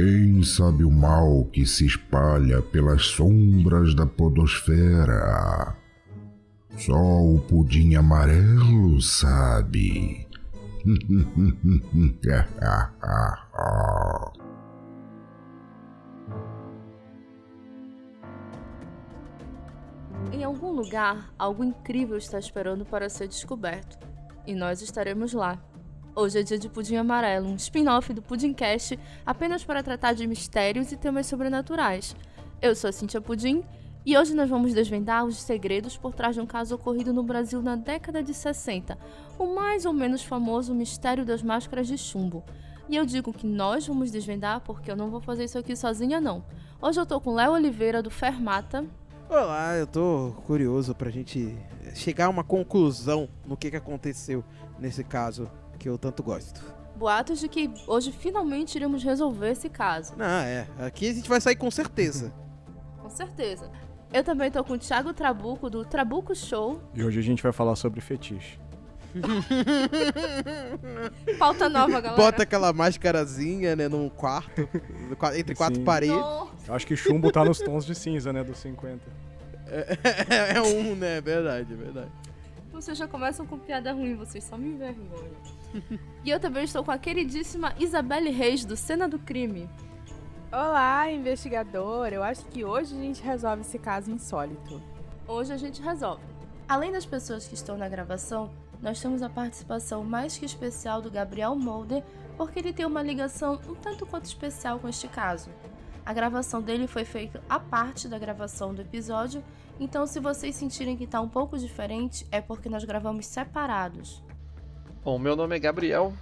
Quem sabe o mal que se espalha pelas sombras da podosfera? Só o pudim amarelo sabe. Em algum lugar, algo incrível está esperando para ser descoberto. E nós estaremos lá. Hoje é dia de Pudim Amarelo, um spin-off do Pudimcast apenas para tratar de mistérios e temas sobrenaturais. Eu sou a Cintia Pudim e hoje nós vamos desvendar os segredos por trás de um caso ocorrido no Brasil na década de 60, o mais ou menos famoso mistério das máscaras de chumbo. E eu digo que nós vamos desvendar porque eu não vou fazer isso aqui sozinha não. Hoje eu tô com Léo Oliveira do Fermata. Olá, eu tô curioso pra gente chegar a uma conclusão no que, que aconteceu nesse caso que eu tanto gosto. Boatos de que hoje finalmente iremos resolver esse caso. Ah, é. Aqui a gente vai sair com certeza. Com certeza. Eu também tô com o Thiago Trabuco do Trabuco Show. E hoje a gente vai falar sobre fetiche. Pauta nova, galera. Bota aquela máscarazinha, né, num quarto, entre quatro Sim. paredes. Eu acho que chumbo tá nos tons de cinza, né, dos 50. É, é um, né? Verdade, verdade. Vocês já começam com piada ruim, vocês só me envergonham. e eu também estou com a queridíssima Isabelle Reis do Cena do Crime. Olá, investigador. Eu acho que hoje a gente resolve esse caso insólito. Hoje a gente resolve. Além das pessoas que estão na gravação, nós temos a participação mais que especial do Gabriel Molder, porque ele tem uma ligação um tanto quanto especial com este caso. A gravação dele foi feita à parte da gravação do episódio, então se vocês sentirem que está um pouco diferente, é porque nós gravamos separados. Bom, meu nome é Gabriel,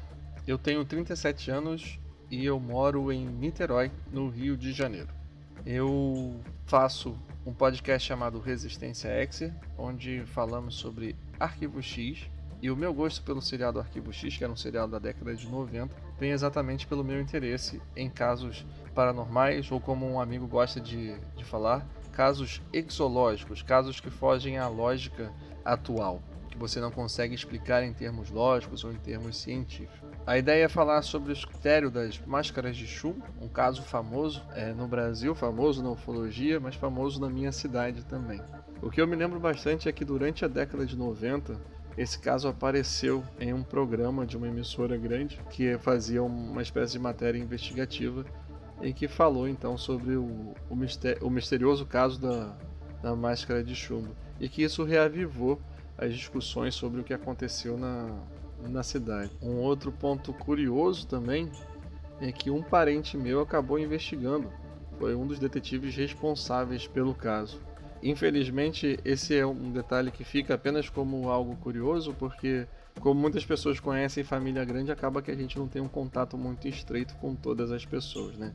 eu tenho 37 anos e eu moro em Niterói, no Rio de Janeiro. Eu faço um podcast chamado Resistência X, onde falamos sobre Arquivo X. E o meu gosto pelo seriado Arquivo X, que era um seriado da década de 90, vem exatamente pelo meu interesse em casos paranormais, ou como um amigo gosta de, de falar, casos exológicos, casos que fogem à lógica atual que você não consegue explicar em termos lógicos ou em termos científicos. A ideia é falar sobre o mistério das máscaras de chumbo, um caso famoso é, no Brasil, famoso na ufologia, mas famoso na minha cidade também. O que eu me lembro bastante é que durante a década de 90, esse caso apareceu em um programa de uma emissora grande que fazia uma espécie de matéria investigativa em que falou então sobre o, o, o misterioso caso da, da máscara de chumbo e que isso reavivou as discussões sobre o que aconteceu na, na cidade. Um outro ponto curioso também é que um parente meu acabou investigando. Foi um dos detetives responsáveis pelo caso. Infelizmente, esse é um detalhe que fica apenas como algo curioso, porque, como muitas pessoas conhecem família grande, acaba que a gente não tem um contato muito estreito com todas as pessoas, né?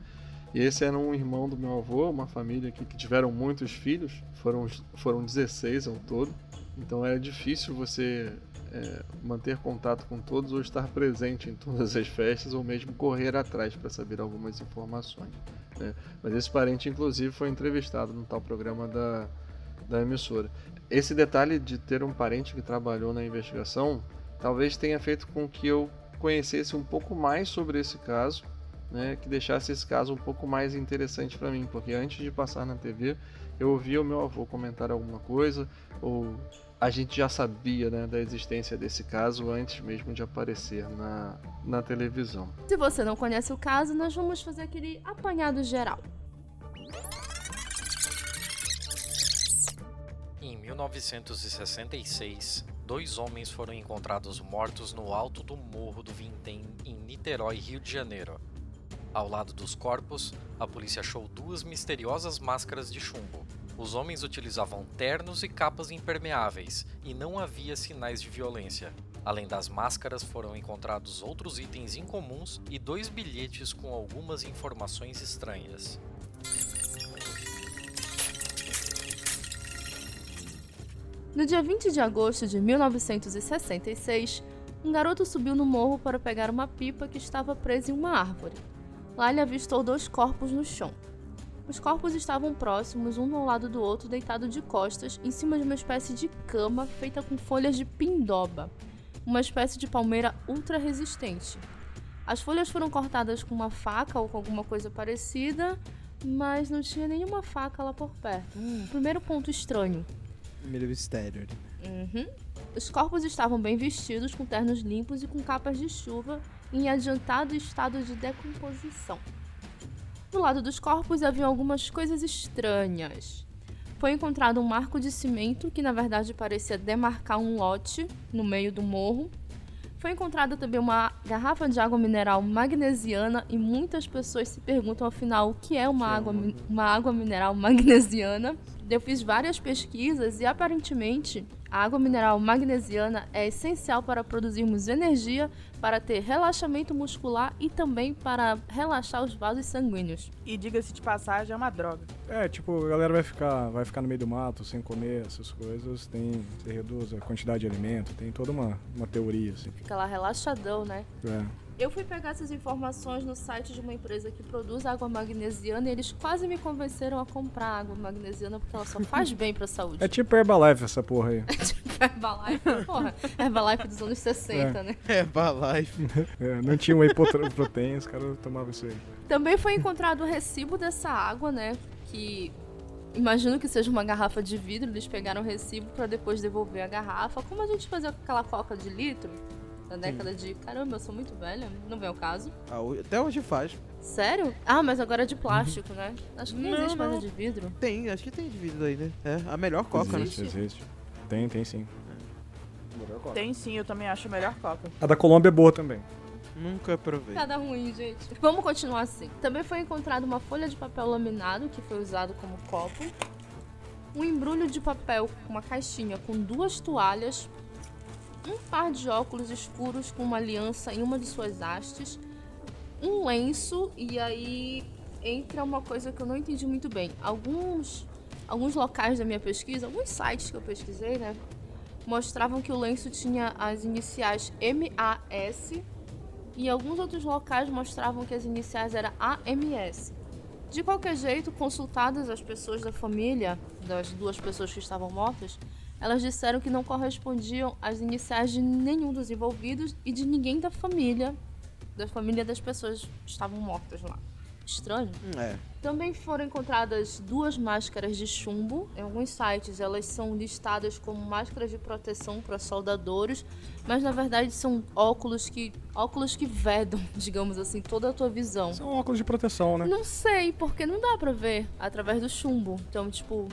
E esse era um irmão do meu avô, uma família aqui que tiveram muitos filhos, foram, foram 16 ao todo. Então é difícil você é, manter contato com todos ou estar presente em todas as festas ou mesmo correr atrás para saber algumas informações. Né? Mas esse parente, inclusive, foi entrevistado no tal programa da, da emissora. Esse detalhe de ter um parente que trabalhou na investigação talvez tenha feito com que eu conhecesse um pouco mais sobre esse caso. Né, que deixasse esse caso um pouco mais interessante para mim, porque antes de passar na TV eu ouvia o meu avô comentar alguma coisa, ou a gente já sabia né, da existência desse caso antes mesmo de aparecer na, na televisão. Se você não conhece o caso, nós vamos fazer aquele apanhado geral. Em 1966, dois homens foram encontrados mortos no alto do Morro do Vintém, em Niterói, Rio de Janeiro. Ao lado dos corpos, a polícia achou duas misteriosas máscaras de chumbo. Os homens utilizavam ternos e capas impermeáveis e não havia sinais de violência. Além das máscaras, foram encontrados outros itens incomuns e dois bilhetes com algumas informações estranhas. No dia 20 de agosto de 1966, um garoto subiu no morro para pegar uma pipa que estava presa em uma árvore. Lá ele avistou dois corpos no chão. Os corpos estavam próximos, um ao lado do outro, deitado de costas, em cima de uma espécie de cama feita com folhas de pindoba, uma espécie de palmeira ultra resistente. As folhas foram cortadas com uma faca ou com alguma coisa parecida, mas não tinha nenhuma faca lá por perto. Hum, primeiro ponto estranho. Primeiro mistério. Uhum. Os corpos estavam bem vestidos, com ternos limpos e com capas de chuva, em adiantado estado de decomposição. Do lado dos corpos havia algumas coisas estranhas. Foi encontrado um marco de cimento que, na verdade, parecia demarcar um lote no meio do morro. Foi encontrada também uma garrafa de água mineral magnesiana e muitas pessoas se perguntam, afinal, o que é uma, Que é água, mi- uma água mineral magnesiana. Eu fiz várias pesquisas e aparentemente a água mineral magnesiana é essencial para produzirmos energia, para ter relaxamento muscular e também para relaxar os vasos sanguíneos. E diga-se de passagem, é uma droga. É, tipo, a galera vai ficar, vai ficar no meio do mato sem comer essas coisas, tem, você reduz a quantidade de alimento, tem toda uma, uma teoria, assim. Fica lá relaxadão, né? É. Eu fui pegar essas informações no site de uma empresa que produz água magnesiana e eles quase me convenceram a comprar água magnesiana porque ela só faz bem pra saúde. É tipo Herbalife essa porra aí. Herbalife, porra, Herbalife dos anos 60, né? É, Herbalife. É, não tinha whey prote- protein, os caras tomavam isso aí. Também foi encontrado o recibo dessa água, né? Que imagino que seja uma garrafa de vidro. Eles pegaram o recibo pra depois devolver a garrafa. Como a gente fazia com aquela coca de litro da década de. Caramba, eu sou muito velha, não vem ao caso. Ah, Até hoje faz. Sério? Ah, mas agora é de plástico, né? Acho que nem Não, existe mais não. de vidro. Tem, acho que tem de vidro aí, né? É, a melhor coca, né? existe, existe. Tem, tem sim. Tem sim, eu também acho a melhor coca. A da Colômbia é boa também. Nunca provei. Nada ruim, gente. Vamos continuar assim. Também foi encontrada uma folha de papel laminado que foi usado como copo, um embrulho de papel com uma caixinha com duas toalhas, um par de óculos escuros com uma aliança em uma de suas hastes, um lenço e aí entra uma coisa que eu não entendi muito bem. Alguns alguns locais da minha pesquisa, alguns sites que eu pesquisei, né, mostravam que o lenço tinha as iniciais MAS e alguns outros locais mostravam que as iniciais eram AMS. De qualquer jeito, consultadas as pessoas da família, das duas pessoas que estavam mortas, elas disseram que não correspondiam às iniciais de nenhum dos envolvidos e de ninguém da família, da família das pessoas que estavam mortas lá. Estranho. É. Também foram encontradas duas máscaras de chumbo. Em alguns sites elas são listadas como máscaras de proteção para soldadores, mas na verdade são óculos que óculos que vedam, digamos assim, toda a tua visão. São óculos de proteção, né? Não sei, porque não dá pra ver através do chumbo. Então, tipo,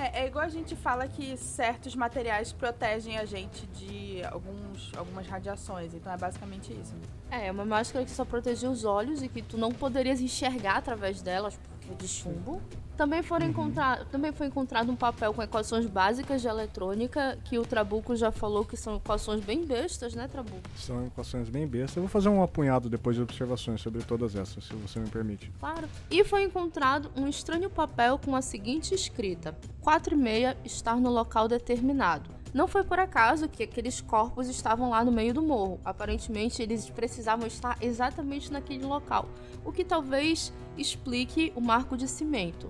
É, é igual a gente fala que certos materiais protegem a gente de alguns, algumas radiações. Então é basicamente isso. é, é uma máscara que só protegia os olhos e que tu não poderias enxergar através delas porque é de chumbo. Também, foram encontrar, também foi encontrado um papel com equações básicas de eletrônica, que o Trabuco já falou que são equações bem bestas, né, Trabuco? São equações bem bestas. Eu vou fazer um apunhado depois de observações sobre todas essas, se você me permite. Claro. E foi encontrado um estranho papel com a seguinte escrita: 4 e meia estar no local determinado. Não foi por acaso que aqueles corpos estavam lá no meio do morro. Aparentemente, eles precisavam estar exatamente naquele local, o que talvez explique o marco de cimento.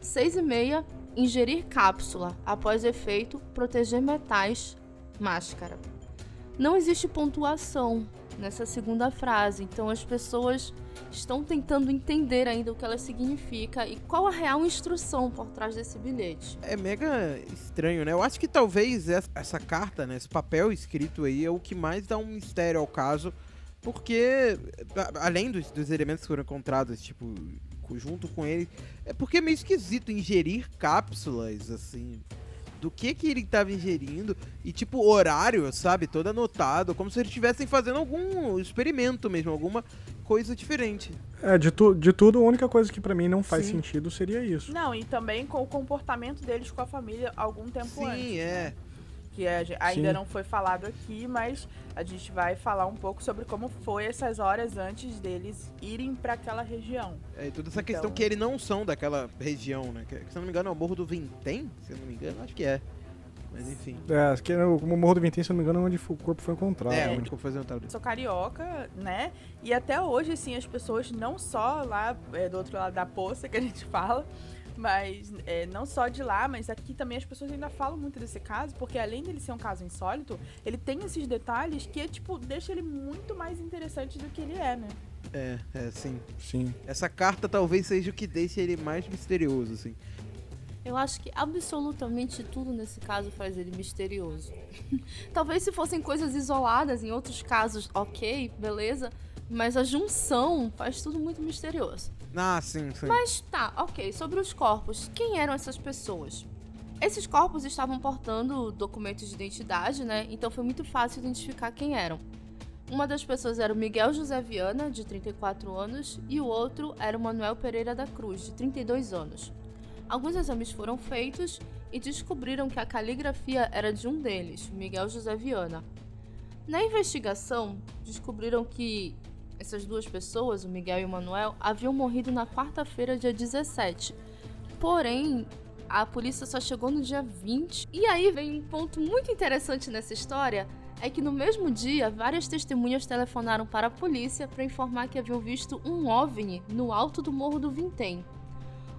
6 e meia, ingerir cápsula. Após efeito, proteger metais, máscara. Não existe pontuação nessa segunda frase, então as pessoas estão tentando entender ainda o que ela significa e qual a real instrução por trás desse bilhete. É mega estranho, né? Eu acho que talvez essa- carta, né? Esse papel escrito aí é o que mais dá um mistério ao caso. Porque, além dos, dos elementos que foram encontrados, tipo, junto com ele, é porque é meio esquisito ingerir cápsulas, assim. Do que que ele tava ingerindo e, tipo, horário, sabe? Todo anotado, como se eles estivessem fazendo algum experimento mesmo, alguma coisa diferente. É, de, tu, de tudo, a única coisa que pra mim não faz Sim. sentido seria isso. Não, e também com o comportamento deles com a família algum tempo antes. Sim, é. Que ainda Sim. não foi falado aqui, mas a gente vai falar um pouco sobre como foi essas horas antes deles irem pra aquela região. É, e toda essa questão Então- que eles não são daquela região, né? Que, que, se eu não me engano é o Morro do Vintém, se eu não me engano, acho que é. Mas enfim. É, que o o Morro do Vintém, se eu não me engano, é onde o corpo foi encontrado. é, onde vou fazer um tal Sou carioca, né? E até hoje, assim, as pessoas não só lá é, do outro lado da poça que a gente fala, Mas é, não só de lá, mas aqui também as pessoas ainda falam muito desse caso, porque além dele ser um caso insólito, ele tem esses detalhes que, tipo, deixa ele muito mais interessante do que ele é, né? É, é, sim. Sim. Essa carta talvez seja o que deixe ele mais misterioso, assim. Eu acho que absolutamente tudo nesse caso faz ele misterioso. Talvez se fossem coisas isoladas, em outros casos, ok, beleza. Mas a junção faz tudo muito misterioso. Ah, sim, sim. Mas tá, ok. Sobre os corpos, quem eram essas pessoas? Esses corpos estavam portando documentos de identidade, né? Então foi muito fácil identificar quem eram. Uma das pessoas era o Miguel José Viana, de 34 anos, e o outro era o Manuel Pereira da Cruz, de 32 anos. Alguns exames foram feitos e descobriram que a caligrafia era de um deles, Miguel José Viana. Na investigação, descobriram que essas duas pessoas, o Miguel e o Manuel, haviam morrido na quarta-feira, dia 17. Porém, a polícia só chegou no dia 20. E aí vem um ponto muito interessante nessa história, é que no mesmo dia, várias testemunhas telefonaram para a polícia para informar que haviam visto um OVNI no alto do Morro do Vintém.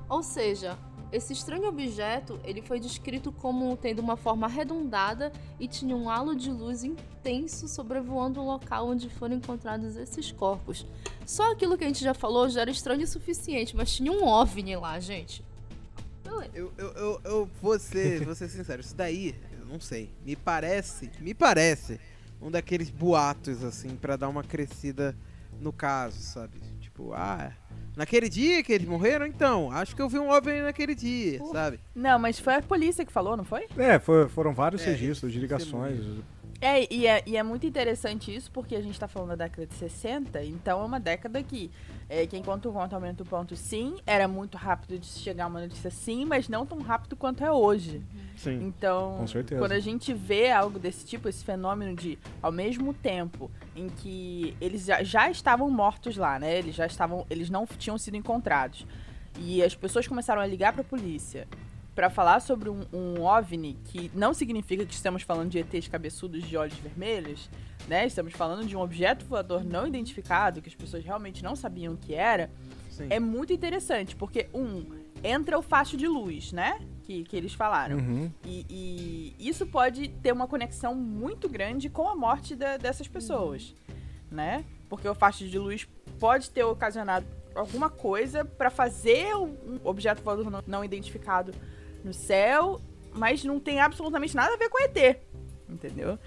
Ou seja, esse estranho objeto ele foi descrito como tendo uma forma arredondada e tinha um halo de luz intenso sobrevoando o local onde foram encontrados esses corpos. Só aquilo que a gente já falou já era estranho o suficiente, mas tinha um OVNI lá, gente. Eu, eu, eu, eu vou, ser, vou ser sincero, isso daí, eu não sei. Me parece, me parece um daqueles boatos, assim, pra dar uma crescida no caso, sabe? Tipo, ah, naquele dia que eles morreram, então, acho que eu vi um OVNI naquele dia, Uh. sabe? Não, mas foi a polícia que falou, não foi? É, foi- foram vários É, registros de é ligações. É e, é, e é muito interessante isso, porque a gente tá falando da década de 60, então é uma década que, é, que enquanto o conto aumenta o ponto sim, era muito rápido de chegar a uma notícia sim, mas não tão rápido quanto é hoje. Sim. Então, quando a gente vê algo desse tipo, esse fenômeno de, ao mesmo tempo em que eles já, já estavam mortos lá, né? Eles já estavam, eles não tinham sido encontrados. E as pessoas começaram a ligar pra polícia pra falar sobre um, um OVNI, que não significa que estamos falando de ETs cabeçudos de olhos vermelhos, né? Estamos falando de um objeto voador não identificado, que as pessoas realmente não sabiam o que era. Sim. É muito interessante, porque, um, entra o facho de luz, né? Que, que eles falaram. Uhum. E, e isso pode ter uma conexão muito grande com a morte da- dessas pessoas, né? Porque o facho de luz pode ter ocasionado alguma coisa pra fazer um objeto voador não, não identificado no céu, mas não tem absolutamente nada a ver com ET, entendeu?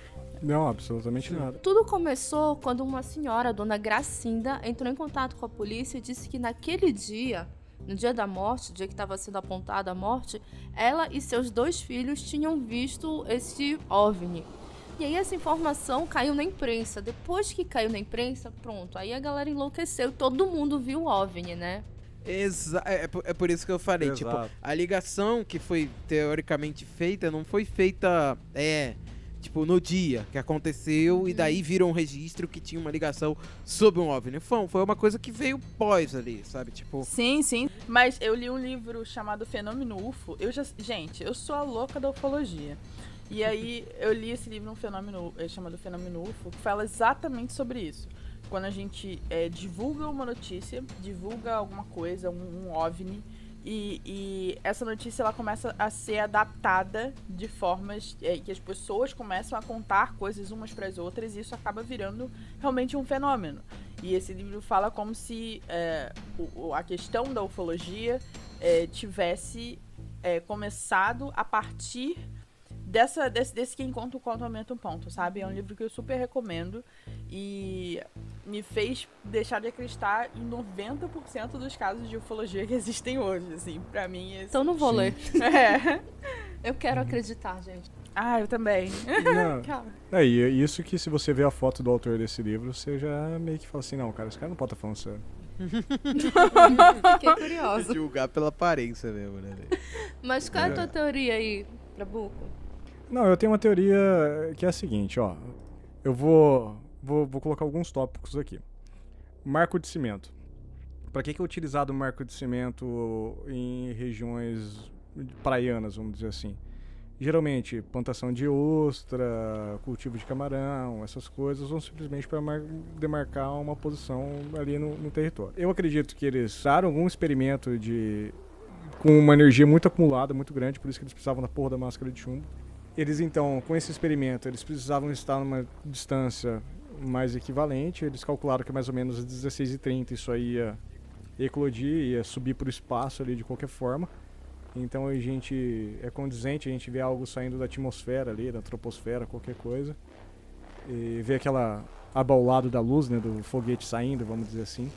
Não, absolutamente nada. Tudo começou quando uma senhora, a dona Gracinda, entrou em contato com a polícia e disse que naquele dia, no dia da morte, dia que estava sendo apontada a morte, ela e seus dois filhos tinham visto esse OVNI. E aí essa informação caiu na imprensa. Depois que caiu na imprensa, pronto, aí a galera enlouqueceu e todo mundo viu o OVNI, né? Exa é, é por- é por isso que eu falei, tipo, Exato. a ligação que foi teoricamente feita não foi feita, é, tipo, no dia que aconteceu e daí viram um registro que tinha uma ligação sobre um OVNI. Foi, foi uma coisa que veio pós ali, sabe? Tipo, Sim, sim. Mas eu li um livro chamado Fenômeno UFO. Eu já, gente, eu sou a louca da ufologia. E aí eu li esse livro um fenômeno é, chamado Fenômeno UFO, que fala exatamente sobre isso. Quando a gente é, divulga uma notícia, divulga alguma coisa, um, um OVNI, e, e essa notícia ela começa a ser adaptada de formas é, que as pessoas começam a contar coisas umas para as outras e isso acaba virando realmente um fenômeno. E esse livro fala como se é, o- a questão da ufologia é, tivesse é, começado a partir dessa, desse, desse Quem Conta o Conto Aumenta um Ponto, sabe? É um livro que eu super recomendo e me fez deixar de acreditar em 90% dos casos de ufologia que existem hoje, assim. Pra mim, esse... Então não vou Sim. ler. É. Eu quero acreditar, gente. Ah, eu também. Não, é, e é isso que se você vê a foto do autor desse livro, você já meio que fala assim, não, cara, esse cara não pode estar falando sério. fiquei curiosa. julgar pela aparência mesmo, né? Mas qual é a tua teoria aí, Trabuco? Não, eu tenho uma teoria que é a seguinte, ó. Eu vou, vou, vou colocar alguns tópicos aqui. Marco de cimento. Para que, que é utilizado o marco de cimento em regiões praianas, vamos dizer assim? Geralmente, plantação de ostra, cultivo de camarão, essas coisas, ou simplesmente para demarcar uma posição ali no, no território. Eu acredito que eles usaram algum experimento de com uma energia muito acumulada, muito grande, por isso que eles precisavam da porra da máscara de chumbo. Eles então, com esse experimento, eles precisavam estar numa distância mais equivalente. Eles calcularam que mais ou menos às 16h30 isso aí ia eclodir, ia subir para o espaço ali de qualquer forma. Então a gente é condizente, a gente vê algo saindo da atmosfera ali, da troposfera, qualquer coisa. E vê aquela aba ao lado da luz, né, do foguete saindo, vamos dizer assim.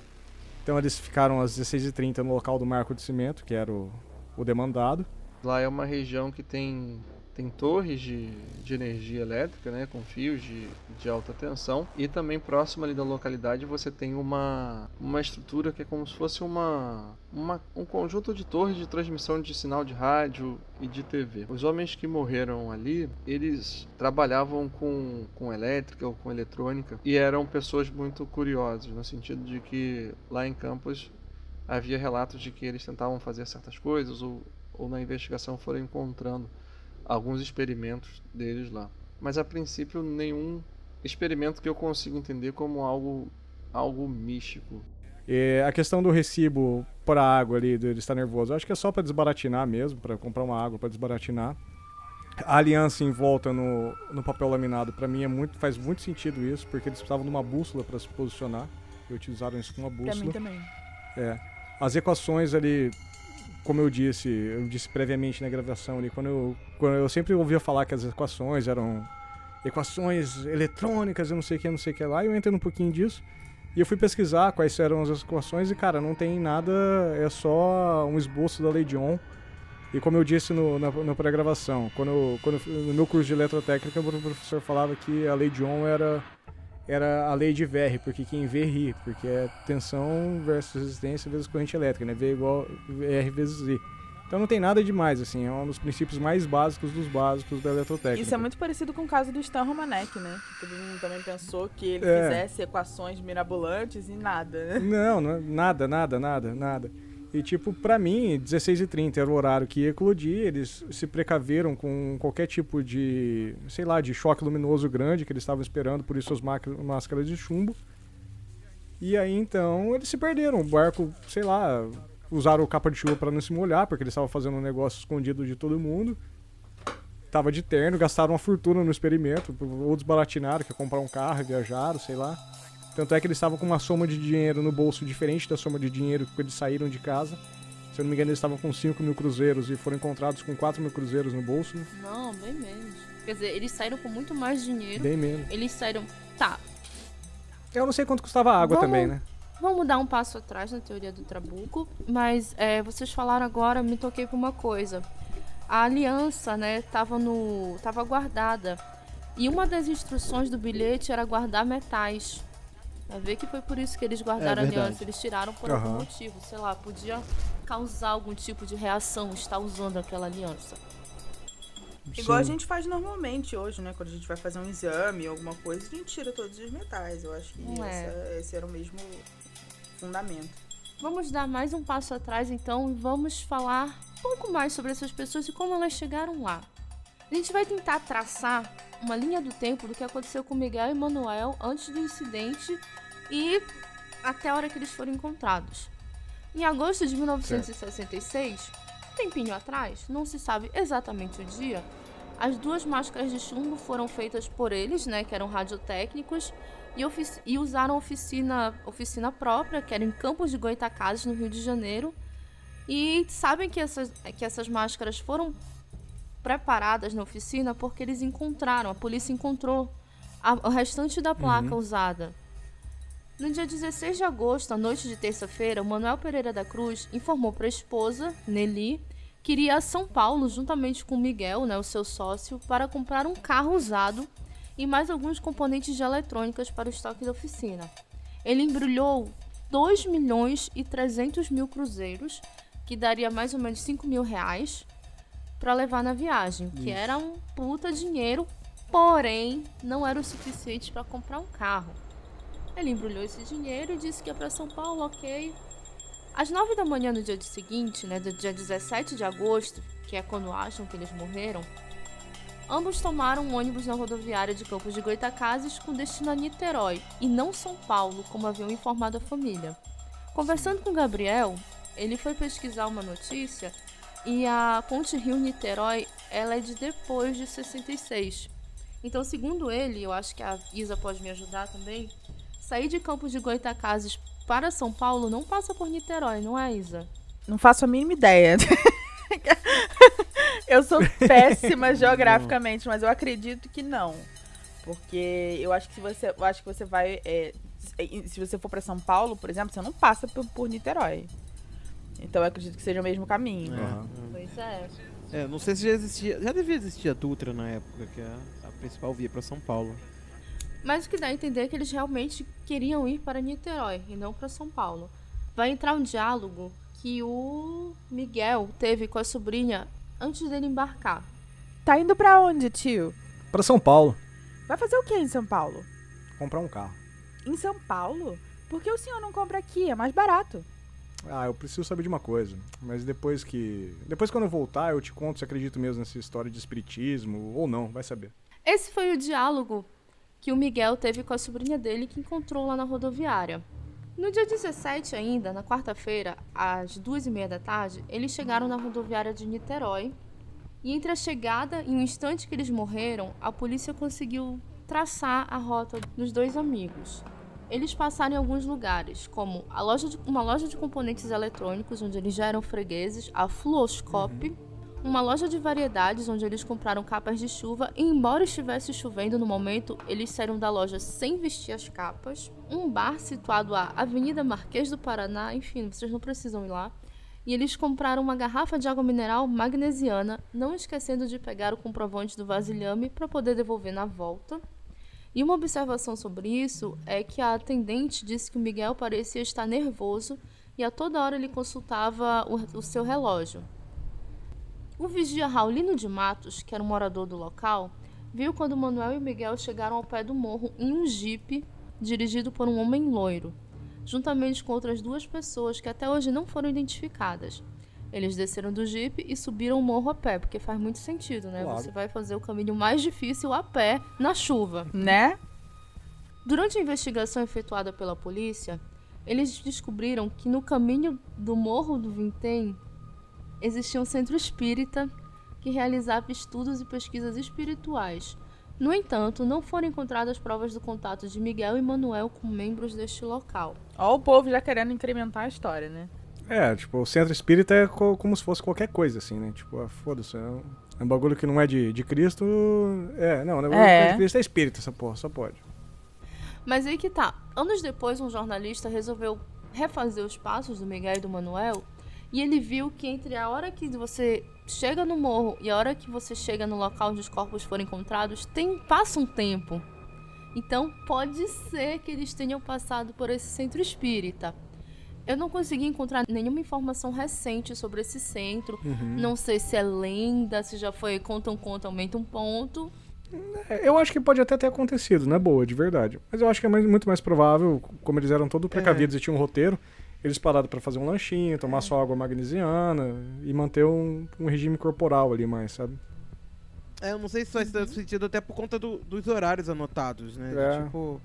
Então eles ficaram às 16h30 no local do marco de cimento, que era o, o demandado. Lá é uma região que tem tem torres de, de energia elétrica, né, com fios de, de alta tensão, e também próximo ali da localidade você tem uma, uma estrutura que é como se fosse uma, uma, um conjunto de torres de transmissão de sinal de rádio e de TV. Os homens que morreram ali, eles trabalhavam com, com elétrica ou com eletrônica e eram pessoas muito curiosas, no sentido de que lá em Campos havia relatos de que eles tentavam fazer certas coisas ou, ou na investigação foram encontrando alguns experimentos deles lá. Mas a princípio nenhum experimento que eu consiga entender como algo algo místico. E a questão do recibo para água ali, dele estar nervoso, acho que é só para desbaratinar mesmo, para comprar uma água para desbaratinar. A aliança em volta no, no papel laminado, para mim é muito, faz muito sentido isso, porque eles precisavam de uma bússola para se posicionar. E utilizaram isso como uma bússola. Pra mim também. É. As equações ali como eu disse, eu disse previamente na gravação ali, quando eu, quando eu sempre ouvia falar que as equações eram equações eletrônicas, eu não sei o que, não sei o que lá, e eu entrei um pouquinho disso. E eu fui pesquisar quais eram as equações e, cara, não tem nada, é só um esboço da lei de Ohm. E como eu disse no, na, na pré-gravação, quando, quando, no meu curso de eletrotécnica, o professor falava que a lei de Ohm era era a lei de VR, porque quem vê ri, porque é tensão versus resistência vezes corrente elétrica, né? V igual R vezes I. Então não tem nada demais, assim, é um dos princípios mais básicos dos básicos da eletrotécnica. Isso é muito parecido com o caso do Stan Romanek, né? Todo mundo também pensou que ele é. fizesse equações mirabolantes e nada, né? Não, não, nada, nada, nada, nada. E, tipo, para mim, 16 e 30 era o horário que ia eclodir. Eles se precaveram com qualquer tipo de, sei lá, de choque luminoso grande que eles estavam esperando, por isso as máscaras de chumbo. E aí, então, eles se perderam. O barco, sei lá, usaram o capa de chuva para não se molhar, porque eles estavam fazendo um negócio escondido de todo mundo. Tava de terno, gastaram uma fortuna no experimento, ou desbaratinaram, que comprar um carro, viajaram, sei lá. Tanto é que eles estavam com uma soma de dinheiro no bolso diferente da soma de dinheiro que eles saíram de casa. Se eu não me engano, eles estavam com 5 mil cruzeiros e foram encontrados com 4 mil cruzeiros no bolso. Não, bem menos. Quer dizer, eles saíram com muito mais dinheiro. Bem menos. Eles saíram. Tá. Eu não sei quanto custava a água Vamos... também, né? Vamos dar um passo atrás na teoria do Trabuco, mas é, vocês falaram agora, me toquei por uma coisa. A aliança, né, tava no, tava guardada. E uma das instruções do bilhete era guardar metais. Vai ver que foi por isso que eles guardaram é a aliança. Eles tiraram por uhum. algum motivo. Sei lá, podia causar algum tipo de reação estar usando aquela aliança. Igual a gente faz normalmente hoje, né? Quando a gente vai fazer um exame, alguma coisa, a gente tira todos os metais. Eu acho que é. esse era o mesmo fundamento. Vamos dar mais um passo atrás então e vamos falar um pouco mais sobre essas pessoas e como elas chegaram lá. A gente vai tentar traçar uma linha do tempo do que aconteceu com Miguel e Manuel antes do incidente e até a hora que eles foram encontrados. Em agosto de 1966, um tempinho atrás, não se sabe exatamente o dia, as duas máscaras de chumbo foram feitas por eles, né, que eram radiotécnicos, e, e usaram oficina, oficina própria, que era em Campos de Goitacazes, no Rio de Janeiro. E sabem que essas, que essas máscaras foram preparadas na oficina porque eles encontraram, a polícia encontrou a, o restante da placa uhum. usada. No dia 16 de agosto, à noite de terça-feira, Manuel Pereira da Cruz informou para a esposa, Nelly, que iria a São Paulo juntamente com Miguel, né, o seu sócio, para comprar um carro usado e mais alguns componentes de eletrônicas para o estoque da oficina. Ele embrulhou 2 milhões e 300 mil cruzeiros, que daria mais ou menos 5 mil reais, para levar na viagem, que Isso. era um puta dinheiro, porém não era o suficiente para comprar um carro. Ele embrulhou esse dinheiro e disse que ia para São Paulo, ok. Às nove da manhã no dia seguinte, né, do dia 17 de agosto, que é quando acham que eles morreram, ambos tomaram um ônibus na rodoviária de Campos de Goitacazes com destino a Niterói e não São Paulo, como haviam informado a família. Conversando com Gabriel, ele foi pesquisar uma notícia E a ponte Rio-Niterói, ela é de depois de 66. Então, segundo ele, eu acho que a Isa pode me ajudar também, sair de Campos de Goitacazes para São Paulo não passa por Niterói, não é, Isa? Não faço a mínima ideia. eu sou péssima geograficamente, mas eu acredito que não. Porque eu acho que se você, eu acho que você vai, é, se você for para São Paulo, por exemplo, você não passa por, por Niterói. Então eu acredito que seja o mesmo caminho. Aham. Pois é. É, não sei se já existia. Já devia existir a Dutra na época, que é a, principal via pra São Paulo. Mas o que dá a entender é que eles realmente queriam ir para Niterói e não para São Paulo. Vai entrar um diálogo que o Miguel teve com a sobrinha antes dele embarcar. Tá indo pra onde, tio? Pra São Paulo, Vai fazer o que em São Paulo? comprar um carro. Em São Paulo? Por que o senhor não compra aqui? É mais barato. Ah, eu preciso saber de uma coisa. Mas depois que. Depois quando eu voltar, eu te conto se acredito mesmo nessa história de espiritismo ou não, vai saber. Esse foi o diálogo que o Miguel teve com a sobrinha dele que encontrou lá na rodoviária. No dia 17 ainda, na quarta-feira, às duas e meia da tarde, eles chegaram na rodoviária de Niterói. E entre a chegada e o instante que eles morreram, a polícia conseguiu traçar a rota dos dois amigos. Eles passaram em alguns lugares, como a loja de- uma loja de componentes eletrônicos, onde eles já eram fregueses, a Fluoscope, uma loja de variedades, onde eles compraram capas de chuva, e embora estivesse chovendo no momento, eles saíram da loja sem vestir as capas, um bar situado à Avenida Marquês do Paraná, enfim, vocês não precisam ir lá, e eles compraram uma garrafa de água mineral magnesiana, não esquecendo de pegar o comprovante do vasilhame para poder devolver na volta. E uma observação sobre isso é que a atendente disse que o Miguel parecia estar nervoso e a toda hora ele consultava o, o seu relógio. O vigia Raulino de Matos, que era um morador do local, viu quando Manuel e Miguel chegaram ao pé do morro em um jipe dirigido por um homem loiro, juntamente com outras duas pessoas que até hoje não foram identificadas. Eles desceram do jipe e subiram o morro a pé, porque faz muito sentido, né? Claro. Você vai fazer o caminho mais difícil a pé na chuva. Né? Durante a investigação efetuada pela polícia, eles descobriram que no caminho do Morro do Vintém existia um centro espírita que realizava estudos e pesquisas espirituais. No entanto, não foram encontradas provas do contato de Miguel e Manuel com membros deste local. Ó o povo já querendo incrementar a história, né? É, tipo, o centro espírita é co- como se fosse qualquer coisa, assim, né? Tipo, ah, foda-se, é um, é um bagulho que não é de, de Cristo. É, não, não é, É. de Cristo, é espírita essa porra, só pode. Mas aí que tá. Anos depois, um jornalista resolveu refazer os passos do Miguel e do Manuel e ele viu que entre a hora que você chega no morro e a hora que você chega no local onde os corpos foram encontrados, tem passa um tempo. Então pode ser que eles tenham passado por esse centro espírita. Eu não consegui encontrar nenhuma informação recente sobre esse centro. Não sei se é lenda, se já foi conta um conta, aumenta um ponto. É, eu acho que pode até ter acontecido, não é boa, de verdade. Mas eu acho que é mais- muito mais provável, como eles eram todos precavidos e tinham um roteiro, eles pararam pra fazer um lanchinho, tomar só água magnesiana e manter um, um regime corporal ali mais, sabe? É, eu não sei se faz tanto sentido até por conta do- dos horários anotados, né? De, É. Tipo,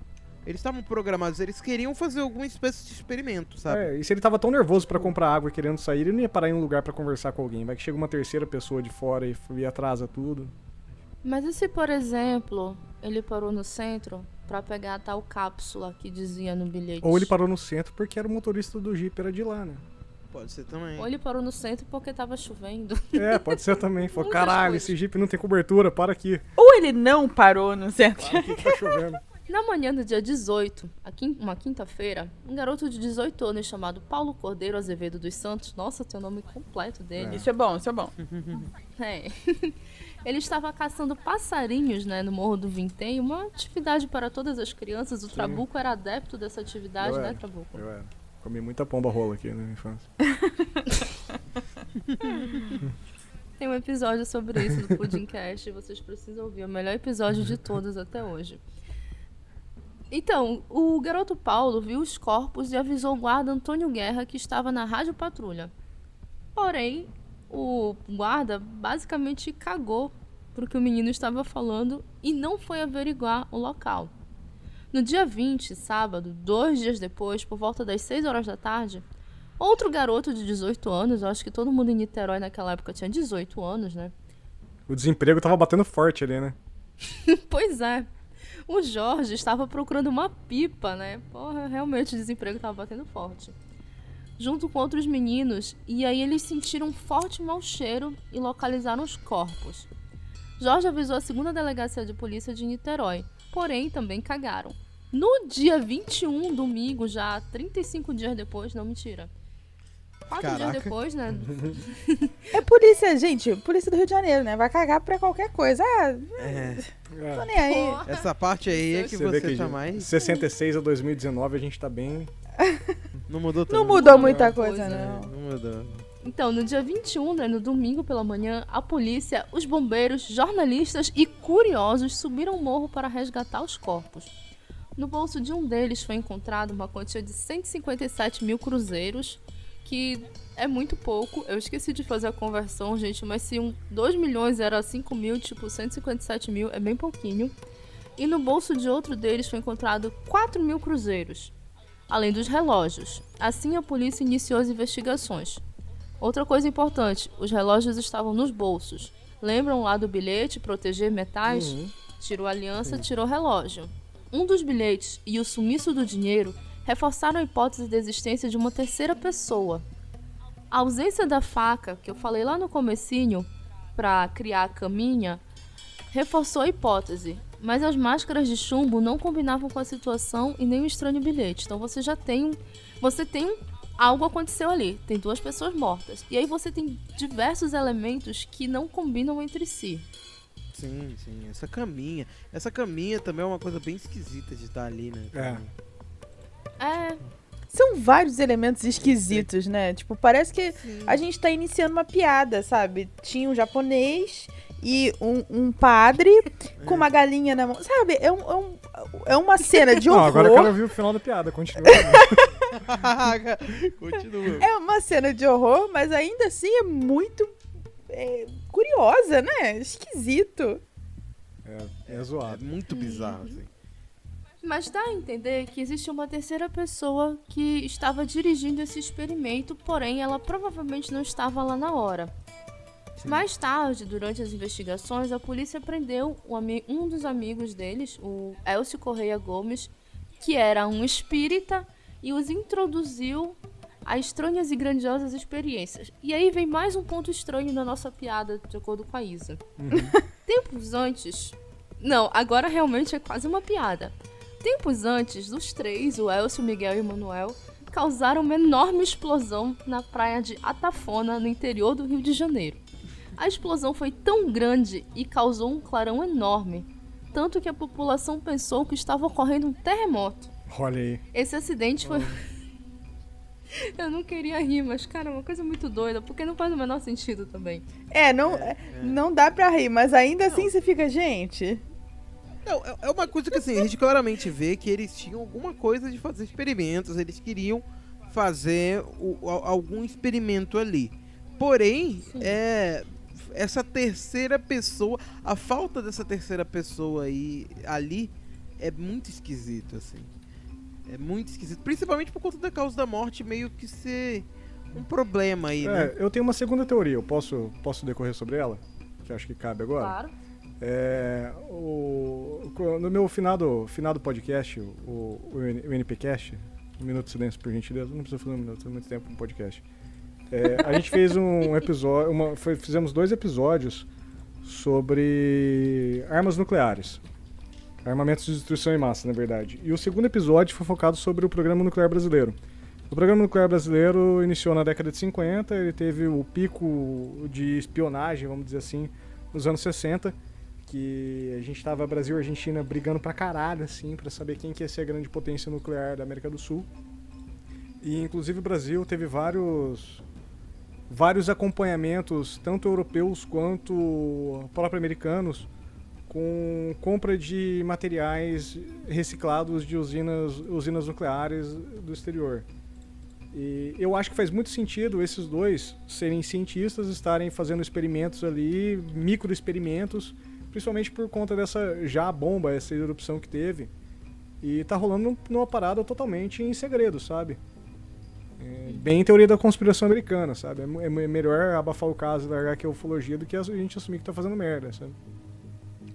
eles estavam programados, eles queriam fazer alguma espécie de experimento, sabe? É, e se ele tava tão nervoso pra comprar água e querendo sair, ele não ia parar em um lugar pra conversar com alguém. Vai que chega uma terceira pessoa de fora e, e atrasa tudo. Mas e se, por exemplo, ele parou no centro pra pegar a tal cápsula que dizia no bilhete? Ou ele parou no centro porque era o motorista do Jeep, era de lá, né? Pode ser também. Ou ele parou no centro porque tava chovendo. É, pode ser também. Falou, caralho, coisas. esse Jeep não tem cobertura, para aqui. Ou ele não parou no centro. Aqui que tá chovendo. Na manhã do dia 18, a quin- uma quinta-feira, um garoto de 18 anos chamado Paulo Cordeiro Azevedo dos Santos, nossa, tem o nome completo dele. Isso é bom, isso é bom. É. Ele estava caçando passarinhos, né, no Morro do Vintém, uma atividade para todas as crianças. O Trabuco era adepto dessa atividade, Eu né, era. Trabuco? Eu era. Comi muita pomba rola aqui na minha infância. Tem um episódio sobre isso no Pudimcast, vocês precisam ouvir. É o melhor episódio de todos até hoje. Então, o garoto Paulo viu os corpos e avisou o guarda Antônio Guerra que estava na rádio patrulha. Porém, o guarda basicamente cagou pro que o menino estava falando e não foi averiguar o local. No dia 20, sábado, dois dias depois, por volta das 6 horas da tarde, Outro garoto de 18 anos, eu acho que todo mundo em Niterói naquela época tinha 18 anos, né? O desemprego tava batendo forte ali, né? pois é. O Jorge estava procurando uma pipa, né? Porra, realmente o desemprego estava batendo forte. Junto com outros meninos, e aí eles sentiram um forte mau cheiro e localizaram os corpos. Jorge avisou a segunda delegacia de polícia de Niterói, porém também cagaram. No dia 21, domingo, já 35 dias depois, não mentira. Quatro Caraca. dias depois, né? É polícia, gente. Polícia do Rio de Janeiro, né? Vai cagar pra qualquer coisa. Ah, É, tô nem aí. Porra. essa parte aí é que Você vê você que tá de mais. 66 a 2019 a gente tá bem. Não mudou tudo. Não mudou Não, muita coisa, é. não. Não mudou. Então, no dia 21, né, no domingo pela manhã, a polícia, os bombeiros, jornalistas e curiosos subiram o morro para resgatar os corpos. No bolso de um deles foi encontrada uma quantia de 157 mil cruzeiros, que é muito pouco. Eu esqueci de fazer a conversão, gente, mas se um 2 milhões era 5 mil, tipo 157 mil, é bem pouquinho. E no bolso de outro deles foi encontrado 4 mil cruzeiros, além dos relógios. Assim, a polícia iniciou as investigações. Outra coisa importante, os relógios estavam nos bolsos. Lembram lá do bilhete proteger metais? Tirou a aliança, tirou o relógio. Um dos bilhetes e o sumiço do dinheiro reforçaram a hipótese da existência de uma terceira pessoa. A ausência da faca, que eu falei lá no comecinho, para criar a caminha, reforçou a hipótese, mas as máscaras de chumbo não combinavam com a situação e nem o estranho bilhete. Então você já tem você tem algo aconteceu ali, tem duas pessoas mortas. E aí você tem diversos elementos que não combinam entre si. Sim, sim. Essa caminha. Essa caminha também é uma coisa bem esquisita de estar ali, né? É. É, São vários elementos esquisitos, né? Tipo, parece que a gente tá iniciando uma piada, sabe? Tinha um japonês e um, um padre com uma galinha na mão. Sabe? É, um, é, um- é uma cena de Não, horror. agora eu quero ouvir o final da piada, continua. né? Continua. É uma cena de horror, mas ainda assim é muito é, curiosa, né? Esquisito. é, é É zoado. muito bizarro, assim. Mas dá a entender que existe uma terceira pessoa que estava dirigindo esse experimento, porém ela provavelmente não estava lá na hora. Mais tarde, durante as investigações, a polícia prendeu um, dos amigos deles, o Elcio Correia Gomes, que era um espírita, e os introduziu a estranhas e grandiosas experiências. E aí vem mais um ponto estranho na nossa piada, de acordo com a Isa. Tempos antes. Não, agora realmente é quase uma piada. Tempos antes, os três, o Elcio, o Miguel e o Manuel, causaram uma enorme explosão na praia de Atafona, no interior do Rio de Janeiro. A explosão foi tão grande e causou um clarão enorme, tanto que a população pensou que estava ocorrendo um terremoto. Olha aí. Esse acidente foi. Eu não queria rir, mas, cara, é uma coisa muito doida, porque não faz o menor sentido também. É, não, não dá pra rir, mas ainda assim você fica, gente. Não, é- é uma coisa que assim, a gente claramente vê que eles tinham alguma coisa de fazer experimentos, eles queriam fazer o- algum experimento ali. Porém, é essa terceira pessoa, a falta dessa terceira pessoa aí ali é muito esquisito assim. É muito esquisito, principalmente por conta da causa da morte meio que ser um problema aí, né? É, eu tenho uma segunda teoria, eu posso, posso decorrer sobre ela? Que acho que cabe agora. Claro. É, o, no meu finado, finado podcast, o, o, NPcast, um minuto de silêncio por gentileza, não precisa fazer um minuto, tem muito tempo no podcast. É, a gente fez um episódio, uma, foi- fizemos dois episódios sobre armas nucleares. Armamentos de destruição em massa, na verdade. E o segundo episódio foi focado sobre o programa nuclear brasileiro. O programa nuclear brasileiro iniciou na década de 50, ele teve o pico de espionagem, vamos dizer assim, nos anos 60, que a gente tava Brasil e Argentina brigando pra caralho, assim, pra saber quem que ia ser a grande potência nuclear da América do Sul. E inclusive o Brasil teve vários vários acompanhamentos, tanto europeus quanto próprio americanos, com compra de materiais reciclados de usinas, usinas nucleares do exterior. E eu acho que faz muito sentido esses dois serem cientistas, estarem fazendo experimentos ali, micro experimentos, principalmente por conta dessa já bomba, essa erupção que teve. E tá rolando numa parada totalmente em segredo, sabe? É, Bem teoria da conspiração americana, sabe? É, é melhor abafar o caso que é ufologia do que a gente assumir que tá fazendo merda, sabe?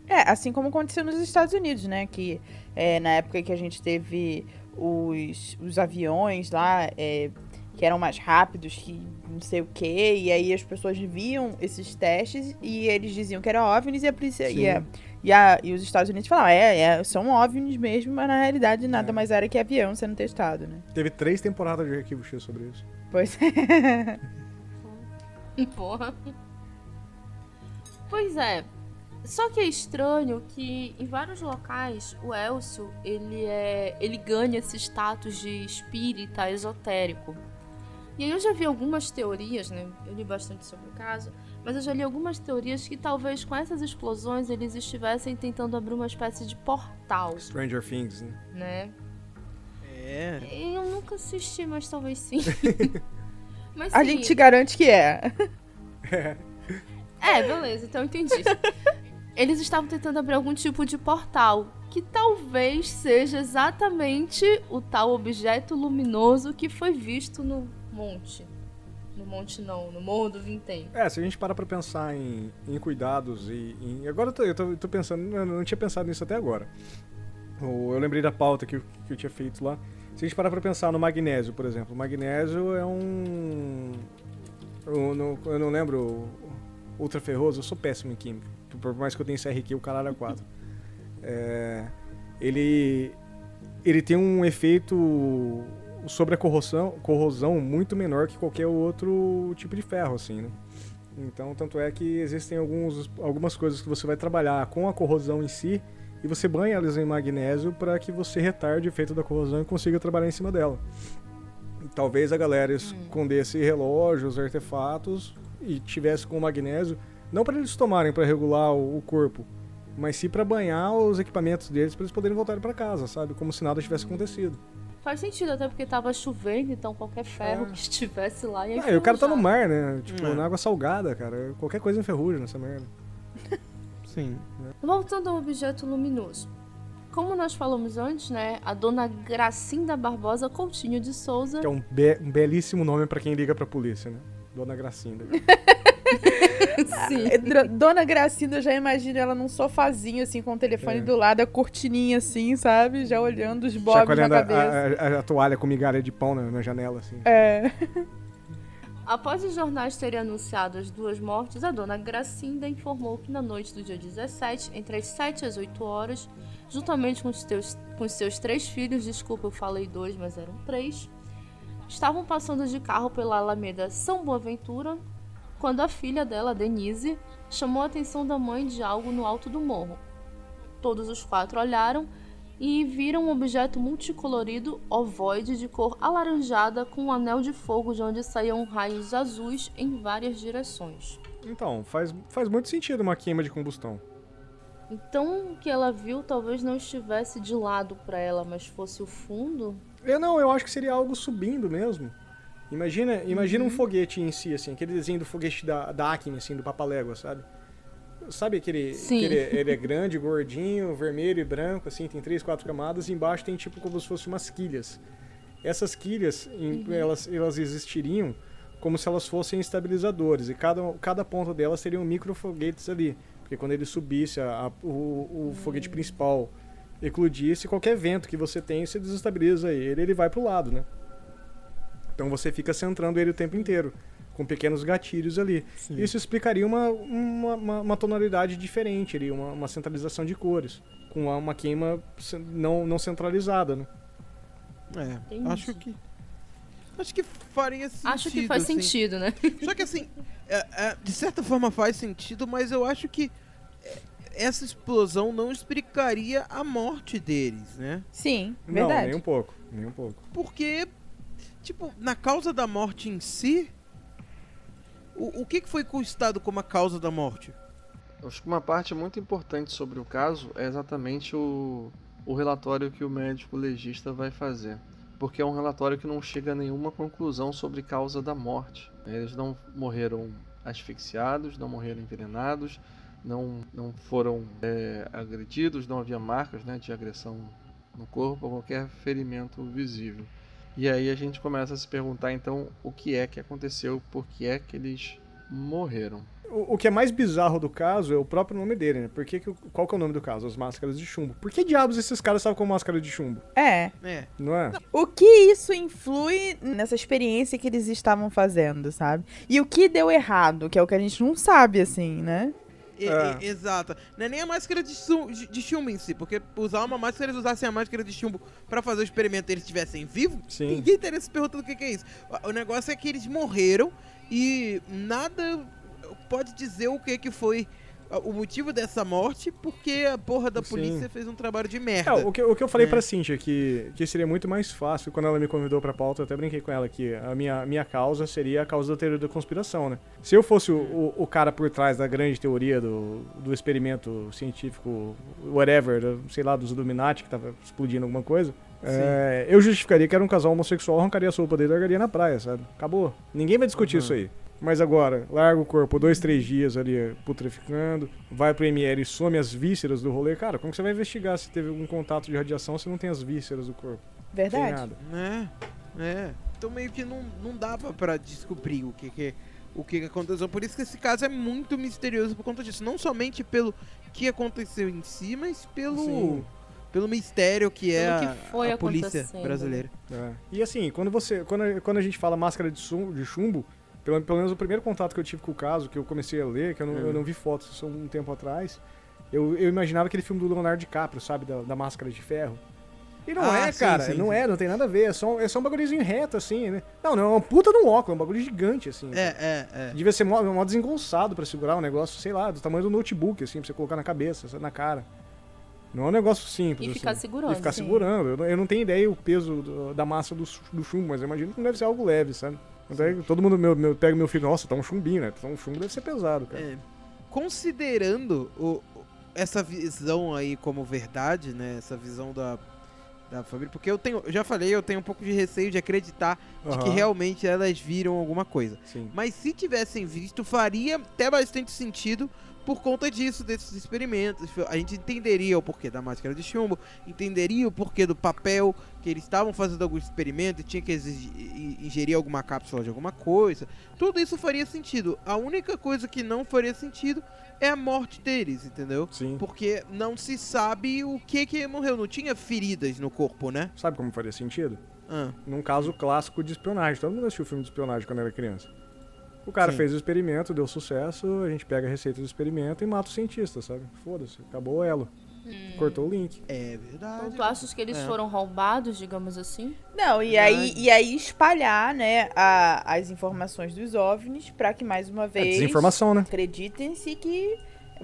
É, assim como aconteceu nos Estados Unidos, né? Que é, na época que a gente teve os, os aviões lá, é, que eram mais rápidos, que não sei o quê, e aí as pessoas viam esses testes e eles diziam que era OVNIs e a polícia. E, a, e, a, e, os Estados Unidos falavam, é, é, são OVNIs mesmo, mas na realidade nada é. mais era que avião sendo testado, né? Teve três temporadas de Arquivo X sobre isso. Pois é. Porra. Pois é. Só que é estranho que em vários locais o Elcio ele é ele ganha esse status de espírita esotérico. E aí eu já vi algumas teorias, né? Eu li bastante sobre o caso, mas eu já li algumas teorias que talvez com essas explosões eles estivessem tentando abrir uma espécie de portal. Stranger Things, né? né? É. Eu nunca assisti, mas talvez sim. mas, sim. A gente garante que é. É, beleza, então entendi eles estavam tentando abrir algum tipo de portal, que talvez seja exatamente o tal objeto luminoso que foi visto no monte. No monte não, no Morro do Vintém. É, se a gente parar pra pensar em, em cuidados e em... Agora eu tô, eu tô, eu tô pensando, eu não tinha pensado nisso até agora. Eu lembrei da pauta que eu, que eu tinha feito lá. Se a gente parar pra pensar no magnésio, por exemplo. O magnésio é um... Eu não, eu não lembro ultraferroso, eu sou péssimo em química por mais que eu tenha CRQ, o caralho é 4. É, ele, ele tem um efeito sobre a corrosão, corrosão muito menor que qualquer outro tipo de ferro, assim, né? Então, tanto é que existem alguns, algumas coisas que você vai trabalhar com a corrosão em si e você banha elas em magnésio para que você retarde o efeito da corrosão e consiga trabalhar em cima dela. talvez a galera hum. escondesse relógios, artefatos e tivesse com magnésio não para eles tomarem para regular o, o, corpo, mas sim para banhar os equipamentos deles para eles poderem voltar para casa, sabe? Como se nada tivesse acontecido. Faz sentido, até porque tava chovendo, então qualquer ferro é. que estivesse lá ia ah, e o cara tá no mar, né? Tipo, é. na água salgada, cara. Qualquer coisa enferruja nessa merda. Sim. É. Voltando ao objeto luminoso. Como nós falamos antes, né? A dona Gracinda Barbosa Coutinho de Souza. Que é um, be um belíssimo nome para quem liga pra polícia, né? Dona Gracinda. Sim. É, Dona Gracinda, eu já imagino ela num sofazinho, assim, com o telefone é. do lado, a cortininha, assim, sabe? Já olhando os bobs na cabeça. A, a, a, toalha com migalha de pão na, na janela, assim. É. Após os jornais terem anunciado as duas mortes, a dona Gracinda informou que na noite do dia 17, entre as 7 e as 8 horas, juntamente com os, teus, com os seus três filhos, desculpa, eu falei dois, mas eram três, estavam passando de carro pela Alameda São Boaventura, quando a filha dela, Denise, chamou a atenção da mãe de algo no alto do morro. Todos os quatro olharam e viram um objeto multicolorido ovoide de cor alaranjada com um anel de fogo de onde saíam raios azuis em várias direções. Então, faz, faz muito sentido uma queima de combustão. Então, o que ela viu talvez não estivesse de lado para ela, mas fosse o fundo? Eu não, eu acho que seria algo subindo mesmo. Imagina, imagina uhum. um foguete em si, assim, aquele desenho do foguete da, da Acme, assim, do Papalégua, sabe? Sabe aquele. Sim. aquele ele é grande, gordinho, vermelho e branco, assim, tem três, quatro camadas, e embaixo tem tipo como se fossem umas quilhas. Essas quilhas, uhum. elas, elas existiriam como se elas fossem estabilizadores, e cada, cada ponta delas seriam micro foguetes ali. Porque quando ele subisse, a, a, o, o uhum. foguete principal eclodisse, qualquer vento que você tem, você desestabiliza ele, ele vai pro lado, né? Então você fica centrando ele o tempo inteiro, com pequenos gatilhos ali. Sim. Isso explicaria uma, uma, uma, uma, tonalidade diferente ali, uma, uma centralização de cores, com uma, uma queima não, não centralizada, né? É, acho que. Acho que faria sentido. Acho que faz assim. sentido, né? Só que assim, é, é, de certa forma faz sentido, mas eu acho que é, essa explosão não explicaria a morte deles, né? Sim, verdade. Não, nem um pouco, nem um pouco. Porque Tipo, na causa da morte em si, o, o que, foi constado como a causa da morte? Acho que uma parte muito importante sobre o caso é exatamente o, o relatório que o médico legista vai fazer. Porque é um relatório que não chega a nenhuma conclusão sobre causa da morte. Eles não morreram asfixiados, não morreram envenenados, não, não foram é, agredidos, não havia marcas né, de agressão no corpo ou qualquer ferimento visível. E aí a gente começa a se perguntar então o que é que aconteceu, por que é que eles morreram. O, o que é mais bizarro do caso é o próprio nome dele, né? Por que qual que é o nome do caso? As máscaras de chumbo. Por que diabos esses caras estavam com máscara de chumbo? É. É. Não é? O que isso influi nessa experiência que eles estavam fazendo, sabe? E o que deu errado, que é o que a gente não sabe, assim, né? E- É. e- exato. Não é nem a máscara de, de- de chumbo em si, porque usar uma máscara, eles usassem a máscara de chumbo pra fazer o experimento e eles estivessem vivos, Sim. ninguém estaria se perguntando o que, que é isso. O- negócio é que eles morreram e nada pode dizer o que, que foi o motivo dessa morte, porque a porra da Sim. polícia fez um trabalho de É, merda. o que, o que eu falei É. pra Cintia, que, que seria muito mais fácil, quando ela me convidou pra pauta, eu até brinquei com ela que a minha, minha causa seria a causa da teoria da conspiração, né? Se eu fosse o, o, o cara por trás da grande teoria do, do experimento científico, whatever, sei lá, dos Illuminati, que tava explodindo alguma coisa, é, eu justificaria que era um casal homossexual, arrancaria a sopa dele e largaria na praia, sabe? Acabou. Ninguém vai discutir isso aí. Mas agora, larga o corpo dois, três dias ali putreficando, vai pro ML e some as vísceras do rolê. Cara, como que você vai investigar se teve algum contato de radiação se não tem as vísceras do corpo? Verdade. nada. É, é. Então meio que não, não dava pra descobrir o que que, o que que aconteceu. Por isso que esse caso é muito misterioso por conta disso. Não somente pelo que aconteceu em si, mas pelo, Sim. pelo mistério que é a, que foi a polícia acontecendo, brasileira. É. E assim, quando você. Quando, a- quando a gente fala máscara de chumbo, pelo, pelo menos o primeiro contato que eu tive com o caso, que eu comecei a ler, que eu não, eu não vi fotos isso um tempo atrás, eu, eu imaginava aquele filme do Leonardo DiCaprio, sabe? Da, da máscara de ferro. E não Ah, é, sim, cara. sim, não sim. é, não tem nada a ver. É só, é só um bagulhozinho reto, assim, né? Não, não, é uma puta de um óculos, é um bagulho gigante, assim. É, é, é. Devia ser mó, mó desengonçado pra segurar um negócio, sei lá, do tamanho do notebook, assim, pra você colocar na cabeça, na cara. Não é um negócio simples. E ficar assim. segurando, E ficar sim. segurando. Eu não, eu não tenho ideia o peso do- da massa do, do chumbo, mas eu imagino que não deve ser algo leve, sabe? Que todo mundo meu, meu- pega meu filho, nossa, tá um chumbinho, né? Então um chumbo deve ser pesado, cara. É. Considerando o- essa visão aí como verdade, né? Essa visão da, da família. Porque eu tenho, eu já falei, eu tenho um pouco de receio de acreditar de que realmente elas viram alguma coisa. Sim. Mas se tivessem visto, faria até bastante sentido por conta disso, desses experimentos. A gente entenderia o porquê da máscara de chumbo, entenderia o porquê do papel, que eles estavam fazendo algum experimento e tinha que exigi- i- ingerir alguma cápsula de alguma coisa. Tudo isso faria sentido. A única coisa que não faria sentido é a morte deles, entendeu? Sim. Porque não se sabe o que que morreu. Não tinha feridas no corpo, né? Sabe como faria sentido? Ah, Num caso clássico de espionagem. Todo mundo assistiu filme de espionagem quando era criança. O cara Sim. fez o experimento, deu sucesso, a gente pega a receita do experimento e mata o cientista, sabe? Foda-se, acabou o elo. Cortou o link. é verdade. Então tu achas que eles É. foram roubados, digamos assim? Não, e Verdade. aí, e aí espalhar, né, a- as informações dos OVNIs pra que mais uma É vez desinformação, né? acreditem-se que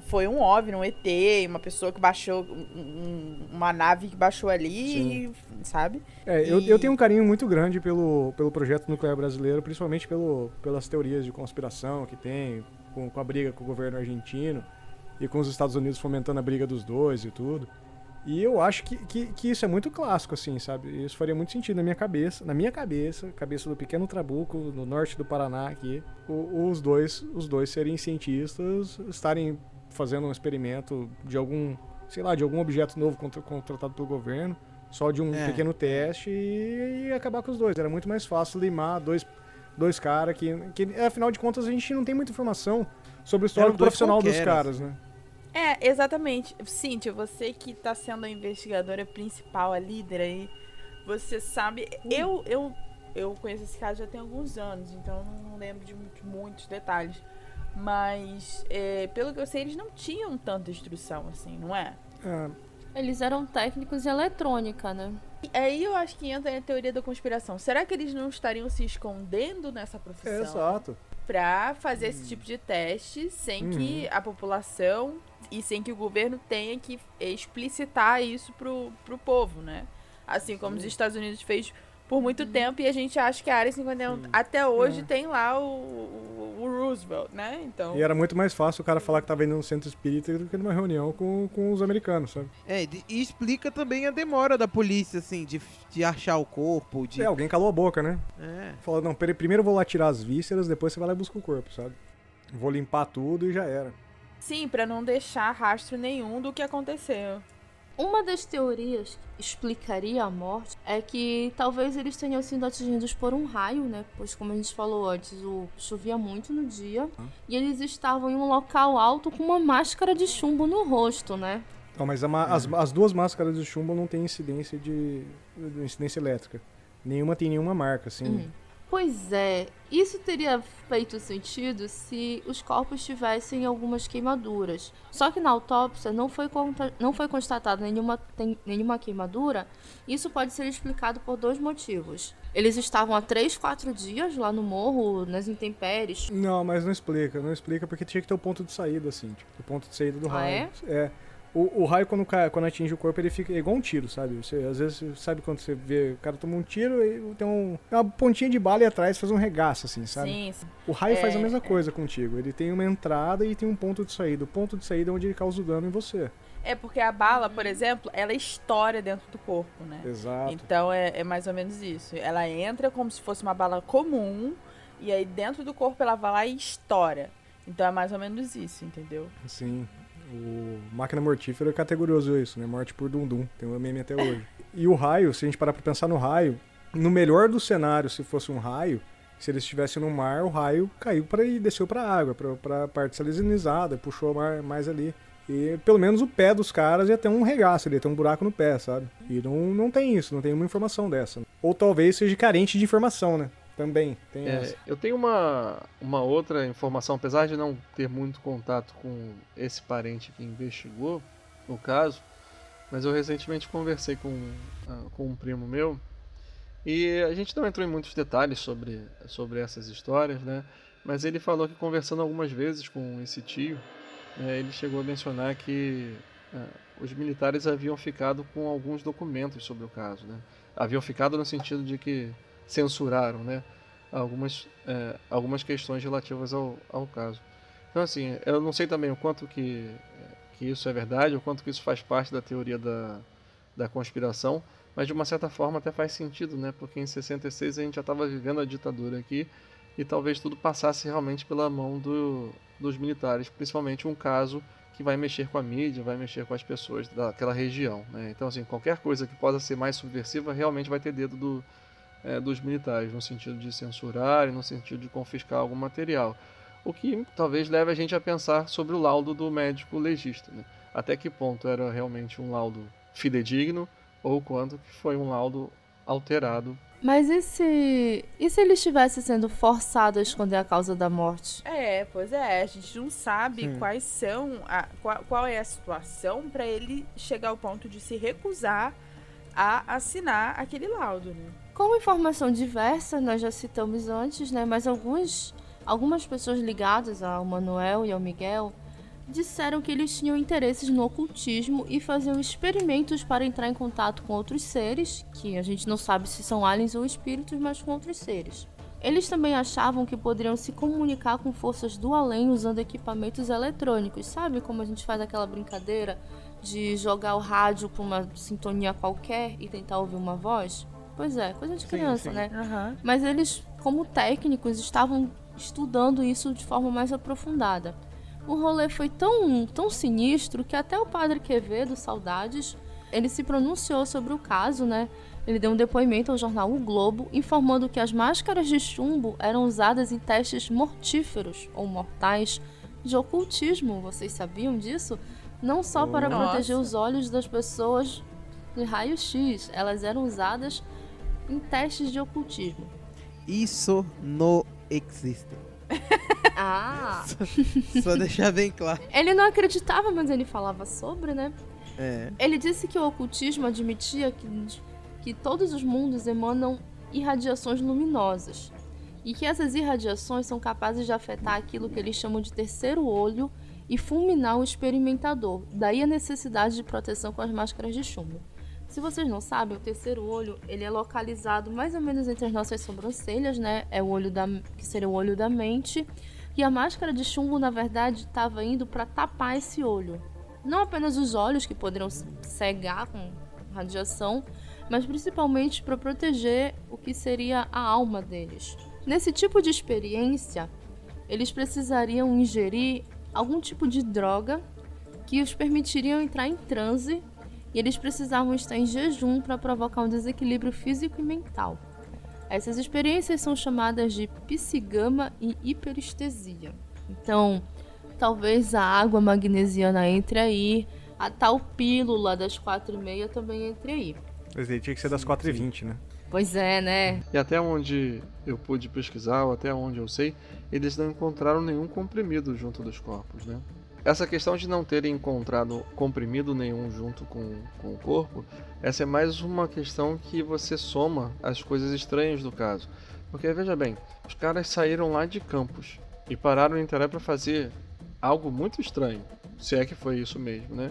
foi um OVNI, um ET, uma pessoa que baixou, um- um- uma nave que baixou ali, e, sabe? É, eu, E- eu tenho um carinho muito grande pelo, pelo projeto nuclear brasileiro, principalmente pelo, pelas teorias de conspiração que tem, com, com a briga com o governo argentino e com os Estados Unidos fomentando a briga dos dois e tudo. E eu acho que, que, que isso é muito clássico, assim, sabe? Isso faria muito sentido na minha cabeça, na minha cabeça, cabeça do pequeno Trabuco, no norte do Paraná aqui, o- os dois, os dois serem cientistas, estarem fazendo um experimento de algum, sei lá, de algum objeto novo contra- contratado pelo governo, só de um É. pequeno teste e, e acabar com os dois. Era muito mais fácil limar dois, dois caras que, que, afinal de contas, a gente não tem muita informação sobre o histórico profissional dos caras, né? É, exatamente. Cíntia, você que tá sendo a investigadora principal, a líder aí, você sabe. Eu, eu, eu conheço esse caso já tem alguns anos, então eu não lembro de muito- muitos detalhes. Mas, é, pelo que eu sei, eles não tinham tanta instrução assim, não é? É, Eles eram técnicos em eletrônica, né? E aí eu acho que entra a teoria da conspiração. Será que eles não estariam se escondendo nessa é, profissão? exato. pra fazer esse tipo de teste sem que a população e sem que o governo tenha que explicitar isso pro, pro povo, né? Assim como os Estados Unidos fez por muito tempo e a gente acha que a Área 51 até hoje tem lá o, o- o Roosevelt, né? Então, E era muito mais fácil o cara falar que tava indo num centro espírita do que numa reunião com, com os americanos, sabe? É, e explica também a demora da polícia, assim, de, de achar o corpo, de... É, alguém calou a boca, né? É. Falou, não, primeiro eu vou lá tirar as vísceras, depois você vai lá e busca o corpo, sabe? Vou limpar tudo e já era. sim, pra não deixar rastro nenhum do que aconteceu. Uma das teorias que explicaria a morte é que talvez eles tenham sido atingidos por um raio, né? Pois, como a gente falou antes, o chovia muito no dia. E eles estavam em um local alto com uma máscara de chumbo no rosto, né? Não, mas ma- as, as duas máscaras de chumbo não tem incidência de, de incidência elétrica. Nenhuma tem nenhuma marca, assim. Uhum. Pois é, isso teria feito sentido se os corpos tivessem algumas queimaduras. Só que na autópsia não foi, não foi constatada nenhuma, nenhuma queimadura. Isso pode ser explicado por dois motivos. Eles estavam há 3, 4 dias lá no morro, nas intempéries. Não, mas não explica, não explica porque tinha que ter o ponto de saída, assim, tipo, o ponto de saída do Ah, raio. É. O, o raio, quando, cai, quando atinge o corpo, ele fica igual um tiro, sabe? Você, às vezes, você sabe quando você vê o cara toma um tiro e tem, um, uma pontinha de bala e atrás faz um regaço, assim, sabe? Sim, sim. O raio faz a É, mesma é. coisa contigo. Ele tem uma entrada e tem um ponto de saída. O ponto de saída é onde ele causa o dano em você. É porque a bala, por exemplo, ela estoura dentro do corpo, né? Exato. Então é, é mais ou menos isso. Ela entra como se fosse uma bala comum, e aí dentro do corpo ela vai lá e estoura. Então é mais ou menos isso, entendeu? Sim. O Máquina Mortífera categorizou isso, né? Morte por Dundum. Tem um meme até hoje. E o raio, se a gente parar pra pensar no raio, no melhor do cenário, se fosse um raio, se eles estivessem no mar, o raio caiu para e desceu pra água, pra, pra parte salinizada, puxou mais ali. E pelo menos o pé dos caras ia ter um regaço, ia ter um buraco no pé, sabe? E não, não tem isso, não tem uma informação dessa. Ou talvez seja carente de informação, né? Também tem É, essa. eu tenho uma, uma outra informação, apesar de não ter muito contato com esse parente que investigou o caso, mas eu recentemente conversei com, ah, com um primo meu e a gente não entrou em muitos detalhes sobre, sobre essas histórias, né? Mas ele falou que conversando algumas vezes com esse tio, né, ele chegou a mencionar que ah, os militares haviam ficado com alguns documentos sobre o caso, né? Haviam ficado no sentido de que censuraram, né? Algumas, eh, algumas questões relativas ao, ao caso. Então, assim, eu não sei também o quanto que, que isso é verdade, o quanto que isso faz parte da teoria da, da conspiração, mas de uma certa forma até faz sentido, né? Porque em 66 a gente já estava vivendo a ditadura aqui e talvez tudo passasse realmente pela mão do, dos militares, principalmente um caso que vai mexer com a mídia, vai mexer com as pessoas daquela região, né? Então, assim, qualquer coisa que possa ser mais subversiva realmente vai ter dedo do, eh, dos militares, no sentido de censurar e no sentido de confiscar algum material. O que talvez leve a gente a pensar sobre o laudo do médico legista. Né? Até que ponto era realmente um laudo fidedigno ou quanto que foi um laudo alterado. Mas e se, e se ele estivesse sendo forçado a esconder a causa da morte? É, pois é, a gente não sabe Sim. quais são, a, qual, qual é a situação pra ele chegar ao ponto de se recusar a assinar aquele laudo, né? Com informação diversa, nós já citamos antes, né? Mas alguns, algumas pessoas ligadas ao Manuel e ao Miguel disseram que eles tinham interesses no ocultismo e faziam experimentos para entrar em contato com outros seres, que a gente não sabe se são aliens ou espíritos, mas com outros seres. Eles também achavam que poderiam se comunicar com forças do além usando equipamentos eletrônicos, sabe como a gente faz aquela brincadeira de jogar o rádio para uma sintonia qualquer e tentar ouvir uma voz? Pois é, coisa de Sim, criança, sim. né? Aham. Mas eles, como técnicos, estavam estudando isso de forma mais aprofundada. O rolê foi tão, tão sinistro que até o padre Quevedo, saudades, ele se pronunciou sobre o caso, né? Ele deu um depoimento ao jornal O Globo, informando que as máscaras de chumbo eram usadas em testes mortíferos ou mortais de ocultismo. Vocês sabiam disso? Não só para Nossa. proteger os olhos das pessoas de raio-x, elas eram usadas em testes de ocultismo. Isso não existe. Ah! Só deixar bem claro. Ele não acreditava, mas ele falava sobre, né? É. Ele disse que o ocultismo admitia que, que todos os mundos emanam irradiações luminosas e que essas irradiações são capazes de afetar aquilo que eles chamam de terceiro olho e fulminar o experimentador. Daí a necessidade de proteção com as máscaras de chumbo. Se vocês não sabem, o terceiro olho ele é localizado mais ou menos entre as nossas sobrancelhas, né? É o olho da que seria o olho da mente. E a máscara de chumbo, na verdade, estava indo para tapar esse olho. Não apenas os olhos que poderiam cegar com radiação, mas principalmente para proteger o que seria a alma deles. Nesse tipo de experiência, eles precisariam ingerir algum tipo de droga que os permitiriam entrar em transe e eles precisavam estar em jejum para provocar um desequilíbrio físico e mental. Essas experiências são chamadas de psigama e hiperestesia. Então, talvez a água magnesiana entre aí, a tal pílula das quatro e meia também entre aí. Mas aí tinha que ser das 4h20, né? Pois é, né? E até onde eu pude pesquisar, ou até onde eu sei, eles não encontraram nenhum comprimido junto dos corpos, né? Essa questão de não terem encontrado comprimido nenhum junto com, com o corpo, essa é mais uma questão que você soma as coisas estranhas do caso. Porque veja bem, os caras saíram lá de Campos e pararam em Niterói para fazer algo muito estranho, se é que foi isso mesmo, né?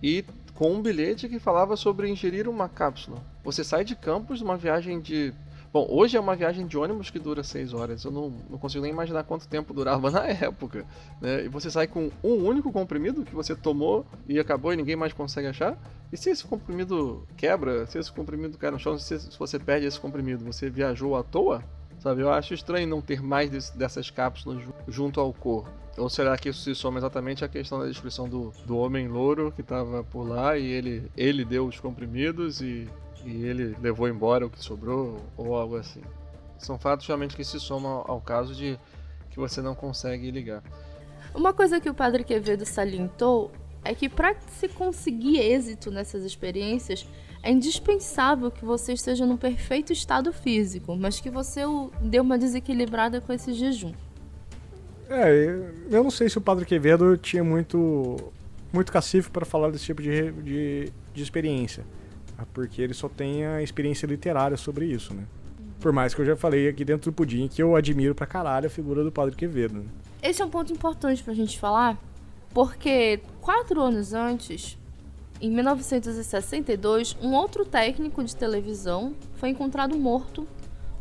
E com um bilhete que falava sobre ingerir uma cápsula. Você sai de Campos numa viagem de Bom, hoje é uma viagem de ônibus que dura 6 horas. Eu não, não consigo nem imaginar quanto tempo durava na época. Né? E você sai com um único comprimido que você tomou e acabou e ninguém mais consegue achar. E se esse comprimido quebra, se esse comprimido cai no chão, se, se você perde esse comprimido, você viajou à toa? Sabe, eu acho estranho não ter mais desse, dessas cápsulas junto ao corpo. Ou será que isso se soma exatamente à questão da descrição do, do homem louro que estava por lá e ele, ele deu os comprimidos e e ele levou embora o que sobrou ou algo assim. São fatos realmente que se somam ao caso de que você não consegue ligar. Uma coisa que o padre Quevedo salientou é que para se conseguir êxito nessas experiências é indispensável que você esteja num perfeito estado físico, mas que você dê uma desequilibrada com esse jejum. É, eu não sei se o padre Quevedo tinha muito muito cacife para falar desse tipo de, de, de experiência. Porque ele só tem a experiência literária sobre isso, né? Por mais que eu já falei aqui dentro do Pudim que eu admiro pra caralho a figura do Padre Quevedo. Né? Esse é um ponto importante pra gente falar, porque quatro anos antes, em 1962, um outro técnico de televisão foi encontrado morto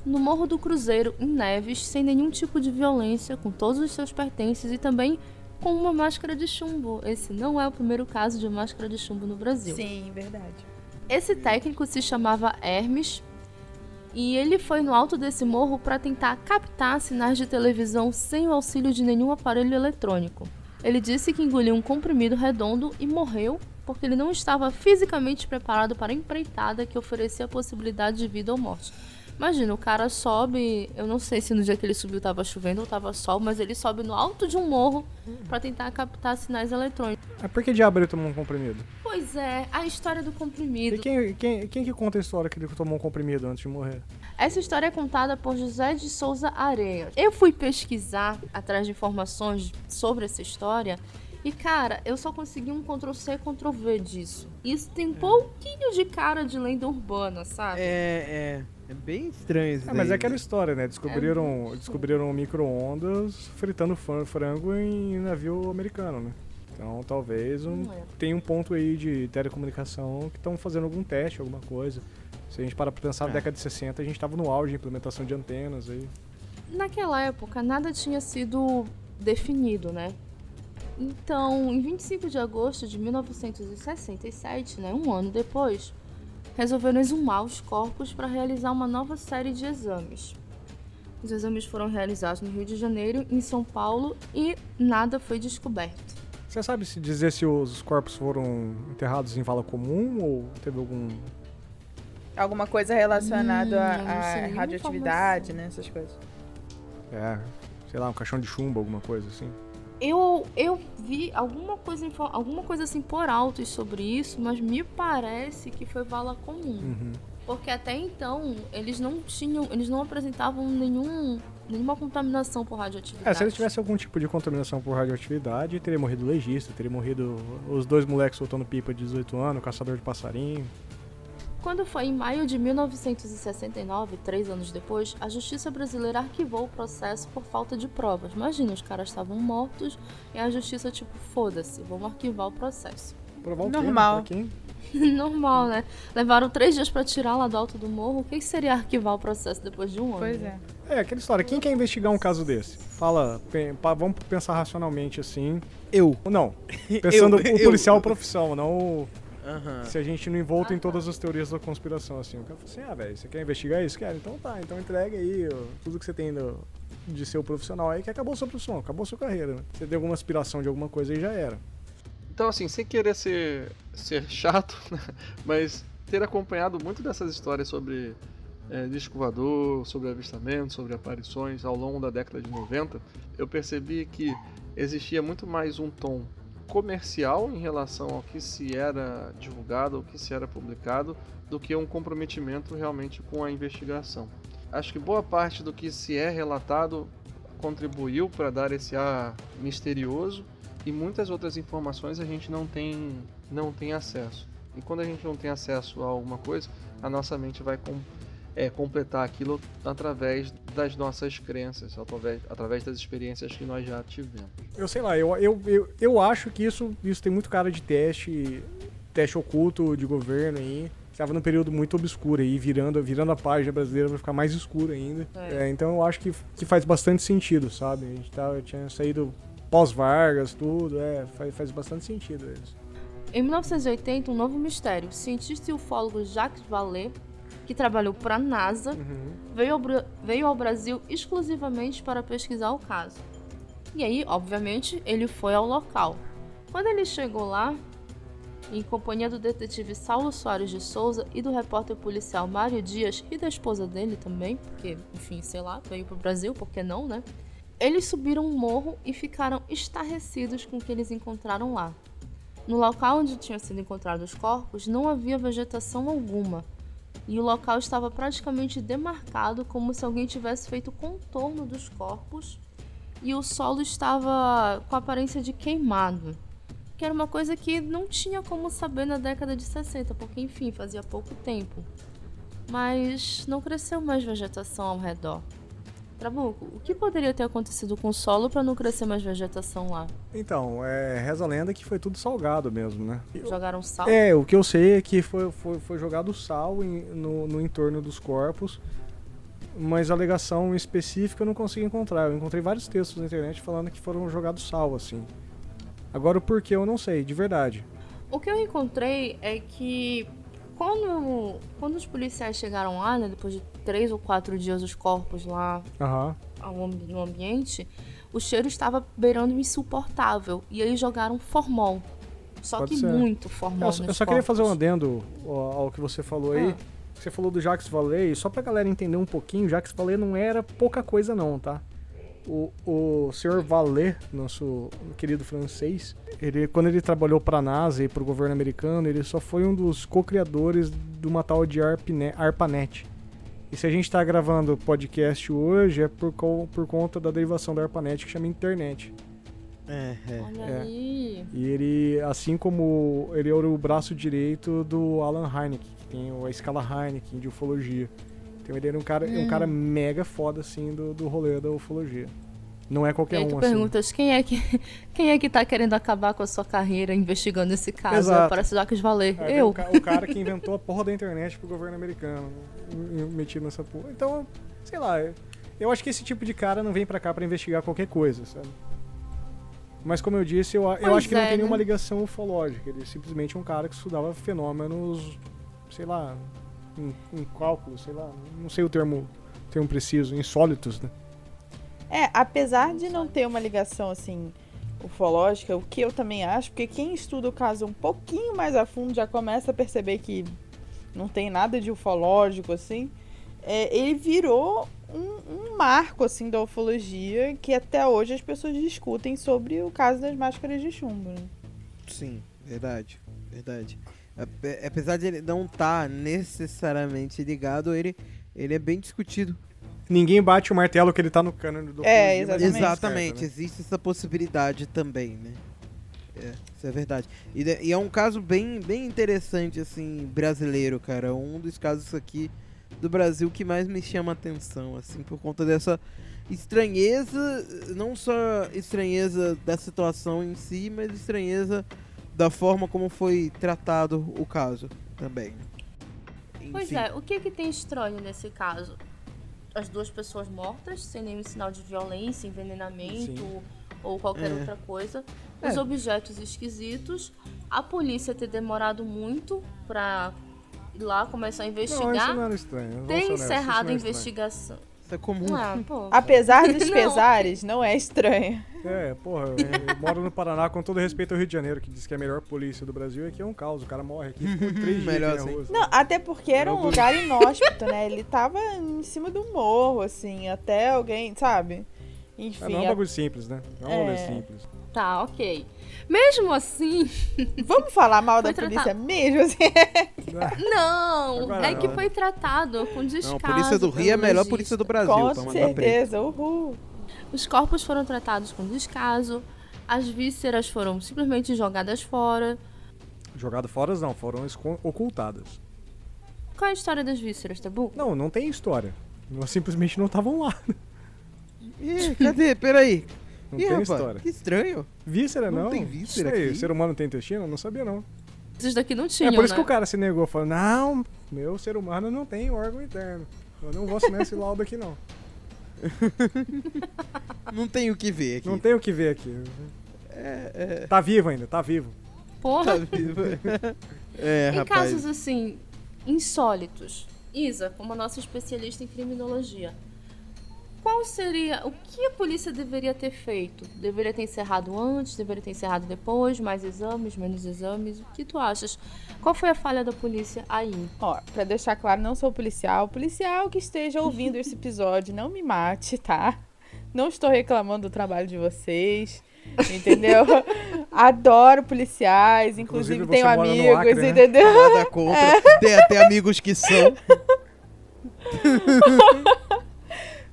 no Morro do Cruzeiro, em Neves, sem nenhum tipo de violência, com todos os seus pertences e também com uma máscara de chumbo. Esse não é o primeiro caso de máscara de chumbo no Brasil. Sim, verdade. Esse técnico se chamava Hermes e ele foi no alto desse morro para tentar captar sinais de televisão sem o auxílio de nenhum aparelho eletrônico. Ele disse que engoliu um comprimido redondo e morreu porque ele não estava fisicamente preparado para a empreitada que oferecia a possibilidade de vida ou morte. Imagina, o cara sobe, eu não sei se no dia que ele subiu estava chovendo ou estava sol, mas ele sobe no alto de um morro para tentar captar sinais eletrônicos. É por que diabo ele tomou um comprimido? Pois é, a história do comprimido. E quem, quem, quem que conta a história que ele tomou um comprimido antes de morrer? Essa história é contada por José de Souza Areia. Eu fui pesquisar atrás de informações sobre essa história e, cara, eu só consegui um Ctrl-C, Ctrl-V disso. Isso tem um pouquinho de cara de lenda urbana, sabe? É, é. É bem estranho isso. É, mas é aquela história, né? Descobriram, é descobriram micro-ondas fritando frango em navio americano, né? Então talvez um, é. tem um ponto aí de telecomunicação que estão fazendo algum teste, alguma coisa. Se a gente para pra pensar, na é. década de 60 a gente estava no auge de implementação de antenas aí. Naquela época nada tinha sido definido, né? Então, em 25 de agosto de 1967, né, um ano depois, resolveram exumar os corpos para realizar uma nova série de exames. Os exames foram realizados no Rio de Janeiro, em São Paulo e nada foi descoberto. Você sabe se dizer se os corpos foram enterrados em vala comum ou teve algum alguma coisa relacionada hum, à radioatividade, né, essas coisas? É, sei lá, um caixão de chumbo, alguma coisa assim. Eu, eu vi alguma coisa, alguma coisa assim por alto sobre isso, mas me parece que foi vala comum. Uhum. Porque até então eles não tinham, eles não apresentavam nenhum, nenhuma contaminação por radioatividade. É, se eles tivessem algum tipo de contaminação por radioatividade, teria morrido o legista, teria morrido os dois moleques soltando pipa de 18 anos, caçador de passarinho. Quando foi em maio de 1969, três anos depois, a justiça brasileira arquivou o processo por falta de provas. Imagina, os caras estavam mortos e a justiça, tipo, foda-se, vamos arquivar o processo. Provar o Normal. Quê, Normal, né? Levaram três dias para tirar lá do alto do morro. O que seria arquivar o processo depois de um ano? Pois é. É, aquela história. Quem quer investigar um caso desse? Fala, vamos pensar racionalmente assim. Eu. Não. Pensando eu, o policial eu. profissão, não o Uhum. Se a gente não envolta em todas as teorias da conspiração, assim. O cara fala assim, ah, velho, você quer investigar isso? Quer? Então tá, então entrega aí ó, tudo que você tem do, de ser o profissional aí, que acabou sua profissão, acabou sua carreira, né? Você tem alguma aspiração de alguma coisa e já era. Então, assim, sem querer ser, ser chato, né? mas ter acompanhado muito dessas histórias sobre é, disco voador, sobre avistamento, sobre aparições ao longo da década de 90, eu percebi que existia muito mais um tom comercial em relação ao que se era divulgado, ao que se era publicado, do que um comprometimento realmente com a investigação. Acho que boa parte do que se é relatado contribuiu para dar esse ar misterioso e muitas outras informações a gente não tem, não tem acesso. E quando a gente não tem acesso a alguma coisa, a nossa mente vai com, é, completar aquilo através das nossas crenças, através, através das experiências que nós já tivemos. Eu sei lá, eu, eu, eu, eu acho que isso, isso tem muito cara de teste, teste oculto de governo aí. Estava num período muito obscuro aí, virando, virando a página brasileira vai ficar mais escura ainda. É. É, então eu acho que, que faz bastante sentido, sabe? A gente tá, tinha saído pós-Vargas, tudo, é, faz, faz bastante sentido isso. Em 1980, um novo mistério. O cientista e ufólogo Jacques Vallée, que trabalhou para a NASA, veio, ao, veio ao Brasil exclusivamente para pesquisar o caso. E aí, obviamente, ele foi ao local. Quando ele chegou lá, em companhia do detetive Saulo Soares de Souza e do repórter policial Mário Dias e da esposa dele também, porque, enfim, sei lá, veio pro Brasil, por que não, né? Eles subiram um morro e ficaram estarrecidos com o que eles encontraram lá. No local onde tinham sido encontrados os corpos, não havia vegetação alguma, e o local estava praticamente demarcado como se alguém tivesse feito o contorno dos corpos, e o solo estava com aparência de queimado, que era uma coisa que não tinha como saber na década de 60, porque enfim, fazia pouco tempo. Mas não cresceu mais vegetação ao redor. Trabuco, o que poderia ter acontecido com o solo para não crescer mais vegetação lá? Então, é, reza a lenda que foi tudo salgado mesmo, né? Jogaram sal? É, o que eu sei é que foi, foi, foi jogado sal em- no, no entorno dos corpos, mas a alegação específica eu não consegui encontrar. Eu encontrei vários textos na internet falando que foram jogados sal, assim. Agora o porquê eu não sei, de verdade. O que eu encontrei é que quando, quando os policiais chegaram lá, né, depois de três ou quatro dias os corpos lá ambi- no ambiente, o cheiro estava beirando insuportável. E aí jogaram formol. Só Pode que ser. muito formol. Eu, só- eu só queria fazer um adendo ao, ao que você falou aí. Ah. Você falou do Jacques Vallée, só pra galera entender um pouquinho, Jacques Vallée não era pouca coisa não, tá? O, o senhor Vallée, nosso querido francês, ele, quando ele trabalhou pra NASA e pro governo americano, ele só foi um dos co-criadores de uma tal de ARPNet, ARPANET. E se a gente tá gravando podcast hoje é por, por conta da derivação da ARPANET que chama internet. É, é. Olha É. aí. E ele, assim como ele era o braço direito do Alan Hynek, que tem a escala Heineken de ufologia. Então ele era um cara, um cara mega foda, assim, do, do rolê da ufologia. Não é E qualquer aí um, assim. perguntas quem é que quem é que tá querendo acabar com a sua carreira investigando esse caso? Exato. Parece Jacques. Aí vem Eu. O, o cara que inventou a porra da internet pro governo americano. Metido nessa porra. Então, sei lá, eu- acho que esse tipo de cara não vem pra cá pra investigar qualquer coisa, sabe? Mas como eu disse, eu, eu acho que não é, tem nenhuma né? ligação ufológica. Ele é simplesmente um cara que estudava fenômenos, sei lá, cálculo, sei lá, não sei o termo, termo preciso, insólitos, né? É, apesar de não ter uma ligação assim ufológica, o que eu também acho, porque quem estuda o caso um pouquinho mais a fundo já começa a perceber que não tem nada de ufológico assim. é, ele virou um, um marco assim da ufologia que até hoje as pessoas discutem sobre o caso das máscaras de chumbo. Né? Sim, verdade, verdade. Ape- Apesar de ele não estar necessariamente ligado, ele, ele é bem discutido. Ninguém bate o martelo que ele tá no cânone do É, Exatamente. Exatamente, certo, né? existe essa possibilidade também, né? É, isso é verdade. E, e é um caso bem, bem interessante, assim, brasileiro, cara. Um dos casos aqui do Brasil que mais me chama a atenção, assim, por conta dessa estranheza, não só estranheza da situação em si, mas estranheza da forma como foi tratado o caso também. Pois Enfim. é, o que que tem estranho nesse caso? As duas pessoas mortas, sem nenhum sinal de violência, envenenamento Sim. ou qualquer É. outra coisa. É. Os objetos esquisitos. A polícia ter demorado muito pra ir lá começar a Não, investigar. isso não era estranho. ter encerrado não a é estranho. É comum. Ah, pô. Apesar dos Não. pesares, não é estranho. É, porra, eu, eu moro no Paraná com todo respeito ao Rio de Janeiro, que diz que é a melhor polícia do Brasil, e aqui é um caos. O cara morre aqui, ficou três dias Melhor assim. rua. Não, até porque era um lugar inóspito, né? Ele tava em cima do morro, assim, até alguém, sabe? Ah, Enfim, não é um a- bagulho simples, né? Não é um É. simples. Tá, ok. Mesmo assim, vamos falar mal da Foi polícia tratado. mesmo, assim? não. Agora é que não. foi tratado com descaso. Não, a polícia do Rio é a melhor polícia do Brasil. Com certeza, uhul. Os corpos foram tratados com descaso. As vísceras foram simplesmente jogadas fora. Jogado fora não, foram ocultadas. Qual é a história das vísceras, Tabu? Não, não tem história. Elas simplesmente não estavam lá. Ih, cadê? Peraí. Não Ih, tem rapaz, história. que estranho. Víscera Não não? tem víscera aí, aqui? Ser humano tem intestino? Eu não sabia não. Esses daqui não tinham, é por isso né? que o cara se negou, falou, não, meu ser humano não tem órgão interno. Eu não vou assinar esse laudo aqui não. Não tem o que ver aqui. Não tem o que ver aqui. É, Tá vivo ainda, tá vivo. Porra. Tá vivo. é, em rapaz. casos assim, insólitos, Isa, como a nossa especialista em criminologia, qual seria. O que a polícia deveria ter feito? Deveria ter encerrado antes? Deveria ter encerrado depois? Mais exames, menos exames? O que tu achas? Qual foi a falha da polícia aí? Ó, pra deixar claro, não sou policial. Policial que esteja ouvindo esse episódio, não me mate, tá? Não estou reclamando do trabalho de vocês. Entendeu? Adoro policiais, inclusive, Inclusive, tenho amigos, Acre, né? entendeu? Nada contra. Tem até amigos que são.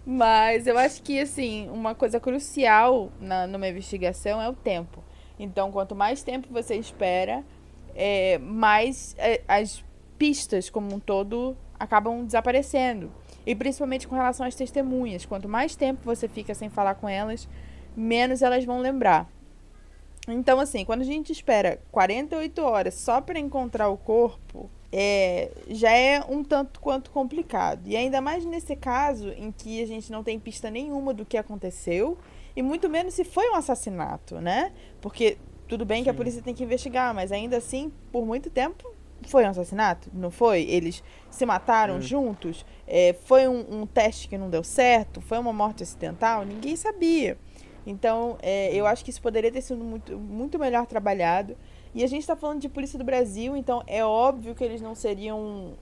Mas eu acho que, assim, uma coisa crucial na, numa investigação é o tempo. Então, quanto mais tempo você espera, é, mais é, as pistas como um todo acabam desaparecendo. E principalmente com relação às testemunhas. Quanto mais tempo você fica sem falar com elas, menos elas vão lembrar. Então, assim, quando a gente espera 48 horas só para encontrar o corpo, é, já é um tanto quanto complicado. E ainda mais nesse caso em que a gente não tem pista nenhuma do que aconteceu, e muito menos se foi um assassinato, né? Porque tudo bem que a polícia tem que investigar, mas ainda assim, por muito tempo, foi um assassinato? Não foi? Eles se mataram juntos? É, foi um, um teste que não deu certo? Foi uma morte acidental? Ninguém sabia. Então, é, eu acho que isso poderia ter sido muito, muito melhor trabalhado. E a gente está falando de Polícia do Brasil, então é óbvio que eles não seriam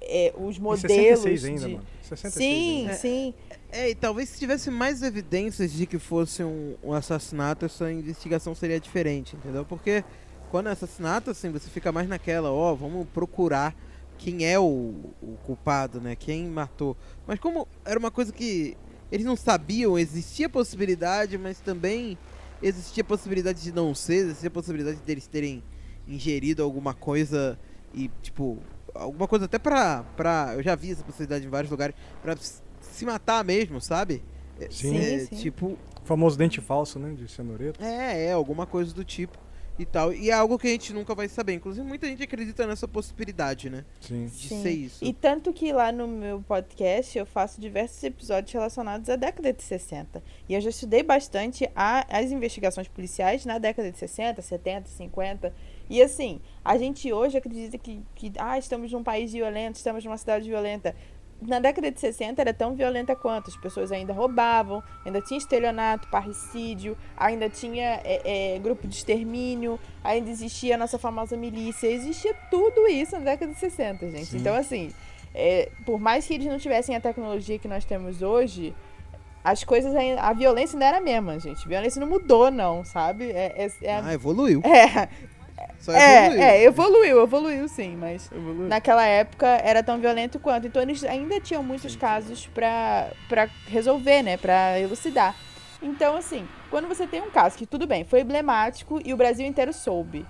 é, os modelos 66 ainda, de... mano. 66 Sim, ainda. sim. É, e talvez se tivesse mais evidências de que fosse um, um assassinato, essa investigação seria diferente, entendeu? Porque quando é assassinato, assim, você fica mais naquela, ó, vamos procurar quem é o, o culpado, né? Quem matou. Mas como era uma coisa que eles não sabiam, existia possibilidade, mas também existia possibilidade de não ser, existia possibilidade deles terem ingerido alguma coisa e, tipo, alguma coisa até pra, pra. Eu já vi essa possibilidade em vários lugares, pra se matar mesmo, sabe? É, Sim. é, Sim, sim. Tipo, O famoso dente falso, né? De cenoureta. é, é, alguma coisa do tipo e tal. E é algo que a gente nunca vai saber. Inclusive, muita gente acredita nessa possibilidade, né? Sim. De Sim. ser isso. E tanto que lá no meu podcast eu faço diversos episódios relacionados à década de 60. E eu já estudei bastante a- as investigações policiais na década de 60, 70, 50. E assim, a gente hoje acredita que, que ah, estamos num país violento, estamos numa cidade violenta. Na década de 60 era tão violenta quanto. As pessoas ainda roubavam, ainda tinha estelionato, parricídio, ainda tinha é, é, grupo de extermínio, ainda existia a nossa famosa milícia. Existia tudo isso na década de 60, gente. Sim. Então, assim, é, por mais que eles não tivessem a tecnologia que nós temos hoje, as coisas ainda. A violência ainda era a mesma, gente. A violência não mudou, não, sabe? É, é, é, Ah, evoluiu. é, Só evoluiu. é, é, evoluiu, evoluiu sim, mas Evoluiu. naquela época era tão violento quanto. Então eles ainda tinham muitos casos pra, pra resolver, né? Pra elucidar. Então, assim, quando você tem um caso que tudo bem, foi emblemático e o Brasil inteiro soube.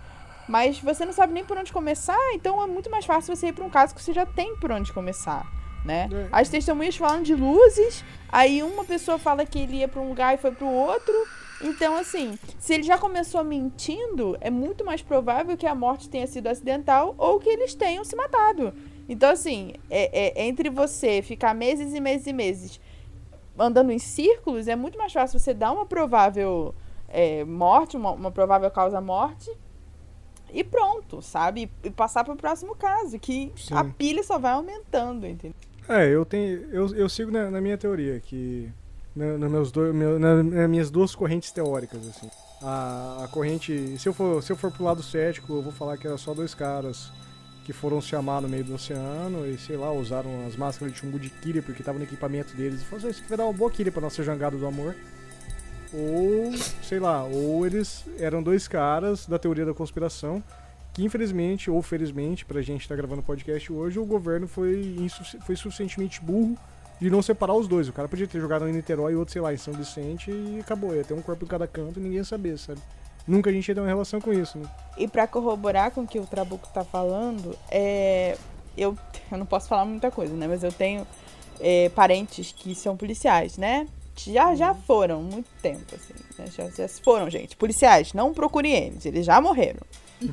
Mas você não sabe nem por onde começar, então é muito mais fácil você ir pra um caso que você já tem por onde começar, né? É. As testemunhas falam de luzes, aí uma pessoa fala que ele ia pra um lugar e foi pro outro. Então, assim, se ele já começou mentindo, é muito mais provável que a morte tenha sido acidental ou que eles tenham se matado. Então, assim, é, é- entre você ficar meses e meses e meses andando em círculos, é muito mais fácil você dar uma provável é, morte, uma, uma provável causa-morte, e pronto, sabe? E passar para o próximo caso, que Sim. a pilha só vai aumentando, entendeu? É, eu tenho. Eu, eu sigo na, na minha teoria, que. Na meus dois, nas minhas duas correntes teóricas, assim. A, a corrente. Se eu, for, se eu for pro lado cético, eu vou falar que era só dois caras que foram se amar no meio do oceano e, sei lá, usaram as máscaras de chumbo de Kiri porque tava no equipamento deles e falaram, isso aqui vai dar uma boa Kiri pra nossa jangada do amor. Ou, sei lá, ou eles eram dois caras da teoria da conspiração que infelizmente ou felizmente pra gente estar tá gravando podcast hoje, o governo foi, foi suficientemente burro de não separar os dois. O cara podia ter jogado em Niterói e outro, sei lá, em São Vicente e acabou. Ia ter um corpo em cada canto e ninguém ia saber, sabe? nunca a gente ia ter uma relação com isso, né? E para corroborar com o que o Trabuco tá falando, é, eu, eu não posso falar muita coisa, né? Mas eu tenho é, parentes que são policiais, né? Já, já uhum. foram, muito tempo, assim. Né? Já, já foram, gente. Policiais, não procurem eles, eles já morreram,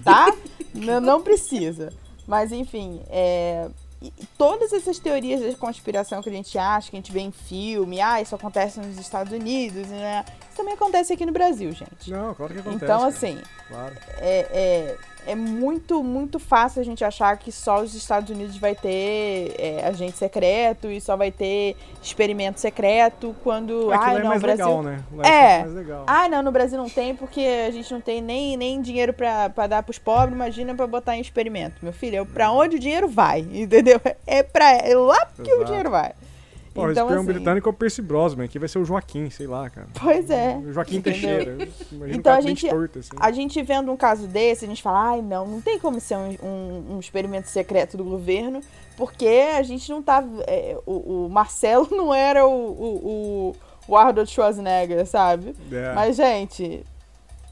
tá? não, não precisa. Mas, enfim, é, todas essas teorias de conspiração que a gente acha, que a gente vê em filme, ah, isso acontece nos Estados Unidos, né? Isso também acontece aqui no Brasil, gente. Não, claro que acontece. Então, assim, claro. é, é, é, muito, muito fácil a gente achar que só os Estados Unidos vai ter é, agente secreto e só vai ter experimento secreto quando. É, ah, é não, mais Brasil... legal, né? Lá é. é mais legal. Ah, não, no Brasil não tem porque a gente não tem nem, nem dinheiro pra, pra dar pros pobres, imagina pra botar em experimento. Meu filho, é pra onde o dinheiro vai, entendeu? É, pra, é lá que Exato. o dinheiro vai. Pô, então, assim, britânico é o Percy Brosnan, aqui vai ser o Joaquim, sei lá, cara. Pois é. O Joaquim Teixeira. então a gente, torto, assim. a gente vendo um caso desse, a gente fala, ai não, não tem como ser um, um, um experimento secreto do governo, porque a gente não tá. É, o, o, Marcelo não era o, o, o Arnold Schwarzenegger, sabe? É. Mas, gente,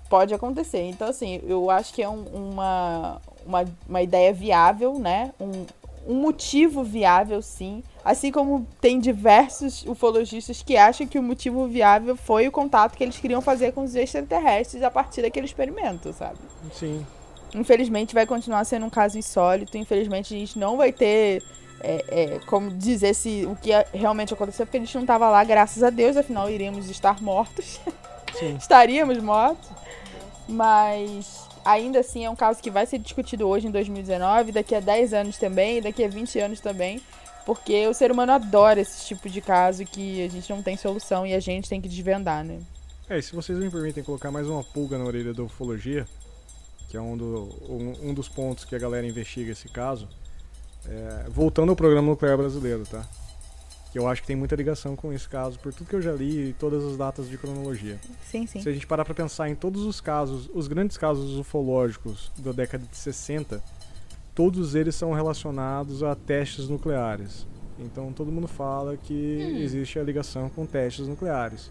pode acontecer. Então, assim, eu acho que é um, uma, uma, uma ideia viável, né? Um, um motivo viável, sim Assim como tem diversos ufologistas que acham que o motivo viável foi o contato que eles queriam fazer com os extraterrestres a partir daquele experimento, sabe? Sim. Infelizmente vai continuar sendo um caso insólito. Infelizmente a gente não vai ter é, é, como dizer se o que realmente aconteceu, porque a gente não estava lá, graças a Deus, afinal iríamos estar mortos. Sim. Estaríamos mortos. Mas ainda assim é um caso que vai ser discutido hoje em 2019, daqui a 10 anos também, daqui a 20 anos também. Porque o ser humano adora esse tipo de caso que a gente não tem solução e a gente tem que desvendar, né? É, e se vocês me permitem colocar mais uma pulga na orelha da ufologia, que é um, do, um, um dos pontos que a galera investiga esse caso, é, voltando ao programa nuclear brasileiro, tá? Que eu acho que tem muita ligação com esse caso, por tudo que eu já li e todas as datas de cronologia. Sim, sim. Se a gente parar pra pensar em todos os casos, os grandes casos ufológicos da década de 60, todos eles são relacionados a testes nucleares. Então todo mundo fala que hum. existe a ligação com testes nucleares.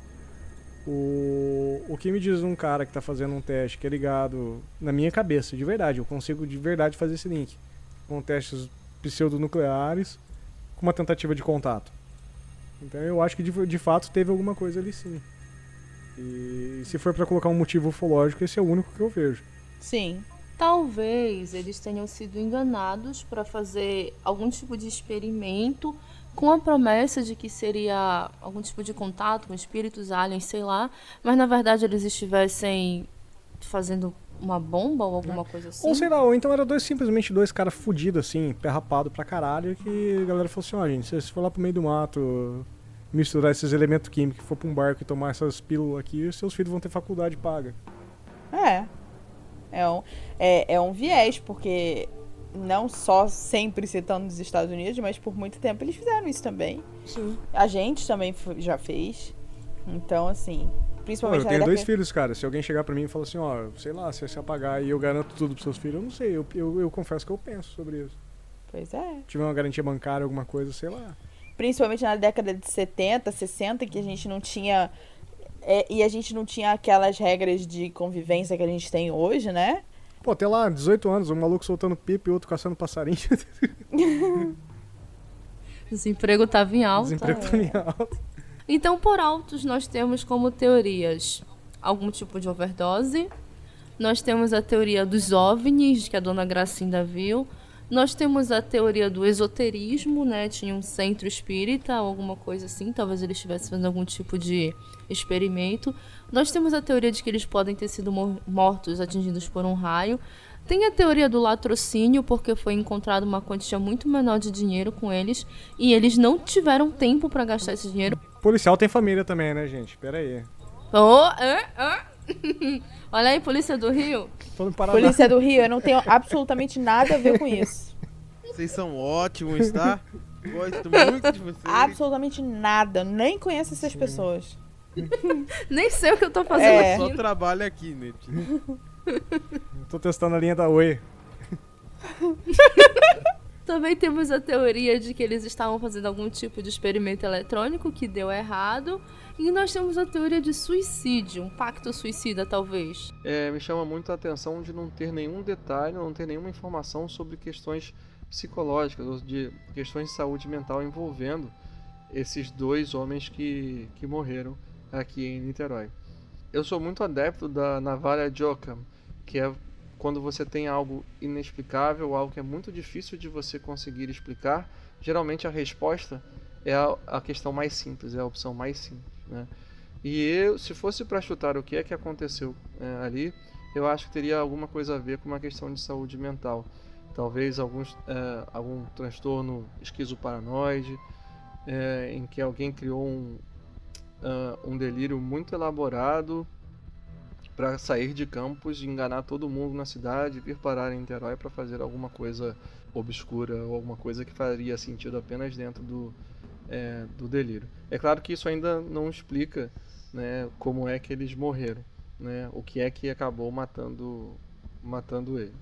O, o que me diz um cara que está fazendo um teste que é ligado na minha cabeça, de verdade, eu consigo de verdade fazer esse link com testes pseudonucleares com uma tentativa de contato. Então eu acho que de, de fato teve alguma coisa ali sim. E se for para colocar um motivo ufológico, esse é o único que eu vejo. Sim. Talvez eles tenham sido enganados para fazer algum tipo de experimento com a promessa de que seria algum tipo de contato com espíritos aliens, sei lá, mas na verdade eles estivessem fazendo uma bomba ou alguma coisa assim. Ou sei lá, ou então era dois, simplesmente dois caras fudidos, assim, pé rapado pra caralho, que a galera falou assim, ó, oh, gente, se for lá pro meio do mato, misturar esses elementos químicos, for pra um barco e tomar essas pílulas aqui, seus filhos vão ter faculdade paga. É. É um, é, é um viés, porque não só sempre citando os Estados Unidos, mas por muito tempo eles fizeram isso também. Sim. A gente também já fez. Então, assim, principalmente Pô, eu tenho dois filhos, cara. Se alguém chegar para mim e falar assim, ó, sei lá, se você apagar e eu garanto tudo pros seus filhos, eu não sei. Eu, eu, eu confesso que eu penso sobre isso. Pois é. Tiver uma garantia bancária, alguma coisa, sei lá. Principalmente na década de 70, 60, que a gente não tinha é, e a gente não tinha aquelas regras de convivência que a gente tem hoje, né? Pô, até lá, 18 anos, um maluco soltando pipa e outro caçando passarinho. Desemprego tava em alta. Desemprego tava em alta. Então, por altos, nós temos como teorias algum tipo de overdose. Nós temos a teoria dos OVNIs, que a dona Gracinda viu. Nós temos a teoria do esoterismo, né? Tinha um centro espírita, alguma coisa assim. Talvez eles estivessem fazendo algum tipo de experimento. Nós temos a teoria de que eles podem ter sido mortos atingidos por um raio. Tem a teoria do latrocínio, porque foi encontrada uma quantia muito menor de dinheiro com eles e eles não tiveram tempo para gastar esse dinheiro. Policial tem família também, né, gente? Pera aí. Oh, ah, ah. Olha aí, Polícia do Rio. Tô no Paraná. Polícia do Rio, eu não tenho absolutamente nada a ver com isso. Vocês são ótimos, tá? Gosto muito de vocês. Absolutamente nada. Nem conheço essas pessoas. Nem sei o que eu tô fazendo É. Só aqui. trabalho aqui, Net. Tô testando a linha da Oi. Também temos a teoria de que eles estavam fazendo algum tipo de experimento eletrônico que deu errado. E nós temos a teoria de suicídio, um pacto suicida, talvez. É, me chama muito a atenção de não ter nenhum detalhe, não ter nenhuma informação sobre questões psicológicas ou de questões de saúde mental envolvendo esses dois homens que, que morreram aqui em Niterói. Eu sou muito adepto da navalha Occam, que é quando você tem algo inexplicável, algo que é muito difícil de você conseguir explicar, geralmente a resposta é a, a questão mais simples, é a opção mais simples. Né? E eu, se fosse para chutar o que é que aconteceu é, ali, eu acho que teria alguma coisa a ver com uma questão de saúde mental. Talvez alguns, é, algum transtorno esquizoparanoide, é, em que alguém criou um, ah, um delírio muito elaborado para sair de campos enganar todo mundo na cidade, vir parar em Niterói para fazer alguma coisa obscura ou alguma coisa que faria sentido apenas dentro do, é, do delírio. É claro que isso ainda não explica né, como é que eles morreram, né, o que é que acabou matando, matando eles.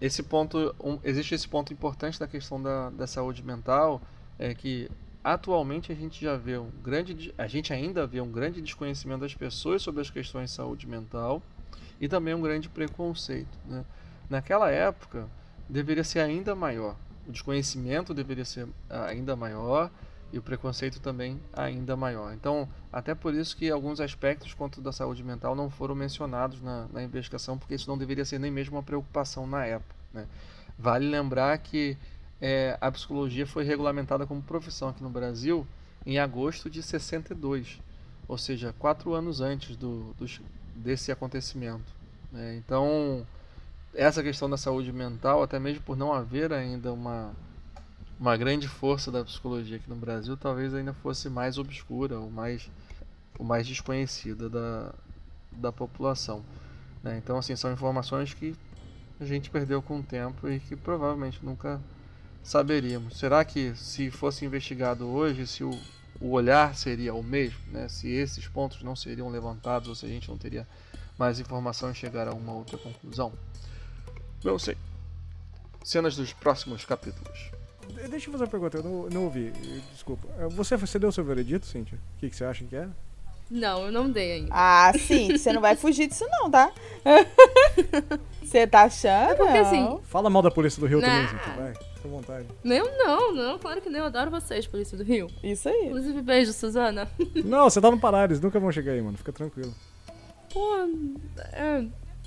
Esse ponto, um, existe esse ponto importante da questão da, da saúde mental, é que atualmente a gente já vê um grande, a gente ainda vê um grande desconhecimento das pessoas sobre as questões de saúde mental e também um grande preconceito. Né? Naquela época deveria ser ainda maior, o desconhecimento deveria ser ainda maior e o preconceito também ainda maior. Então, até por isso que alguns aspectos quanto da saúde mental não foram mencionados na, na investigação, porque isso não deveria ser nem mesmo uma preocupação na época. Né? Vale lembrar que é, a psicologia foi regulamentada como profissão aqui no Brasil em agosto de 62, ou seja, quatro anos antes do, do desse acontecimento. né? então, essa questão da saúde mental, até mesmo por não haver ainda uma, uma grande força da psicologia aqui no Brasil, talvez ainda fosse mais obscura ou mais, ou mais desconhecida da, da população. né? Então, assim, são informações que a gente perdeu com o tempo e que provavelmente nunca saberíamos. Será que se fosse investigado hoje, se o, o olhar seria o mesmo, né? se esses pontos não seriam levantados ou se a gente não teria mais informação e chegar a uma outra conclusão? Não sei. Cenas dos próximos capítulos. De- Deixa eu fazer uma pergunta, eu não, não ouvi. Desculpa. Você, você deu seu veredito, Cíntia? O que, que você acha que é? Não, eu não dei ainda. Ah, sim, você não vai fugir disso não, tá? Você tá achando? É porque, Não. assim, Fala mal da polícia do Rio também, Nah. Cíntia. Vai, fica à vontade. Eu não, não, claro que não. Eu adoro vocês, Polícia do Rio. Isso aí. Inclusive, beijo, Suzana. Não, você tá no Pará, eles nunca vão chegar aí, mano. Fica tranquilo. Pô, é,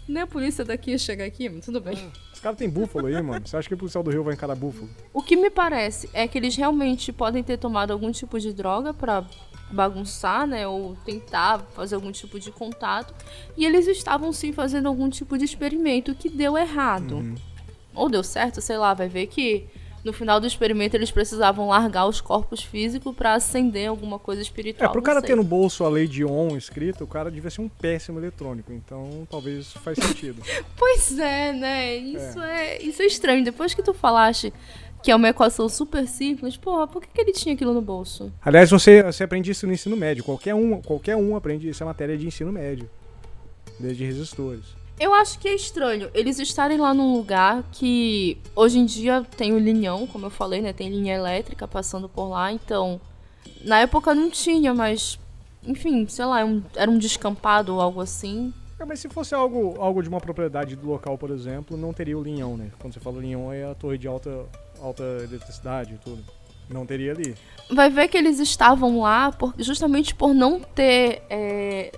nem a polícia daqui chega aqui, mas tudo bem. Os caras têm búfalo aí, mano. Você acha que o policial do Rio vai encarar búfalo? O que me parece é que eles realmente podem ter tomado algum tipo de droga pra bagunçar, né, ou tentar fazer algum tipo de contato, e eles estavam sim fazendo algum tipo de experimento que deu errado. Ou deu certo, sei lá, vai ver que no final do experimento eles precisavam largar os corpos físicos pra acender alguma coisa espiritual. É, pro cara sei. ter no bolso a lei de on escrita, o cara devia ser um péssimo eletrônico. Então, talvez faz sentido. Pois é, né? Isso é. isso é estranho. Depois que tu falaste que é uma equação super simples, porra, por que, que ele tinha aquilo no bolso? Aliás, você, você aprende isso no ensino médio. Qualquer um, qualquer um aprende isso, é matéria de ensino médio. Desde resistores. Eu acho que é estranho eles estarem lá num lugar que hoje em dia tem o linhão, como eu falei, né? Tem linha elétrica passando por lá, então. Na época não tinha, mas. Enfim, sei lá, é era um descampado ou algo assim. É, mas se fosse algo, algo de uma propriedade do local, por exemplo, não teria o linhão, né? Quando você fala linhão, é a torre de alta, alta eletricidade e tudo. Não teria ali. Vai ver que eles estavam lá por- justamente por não ter. é,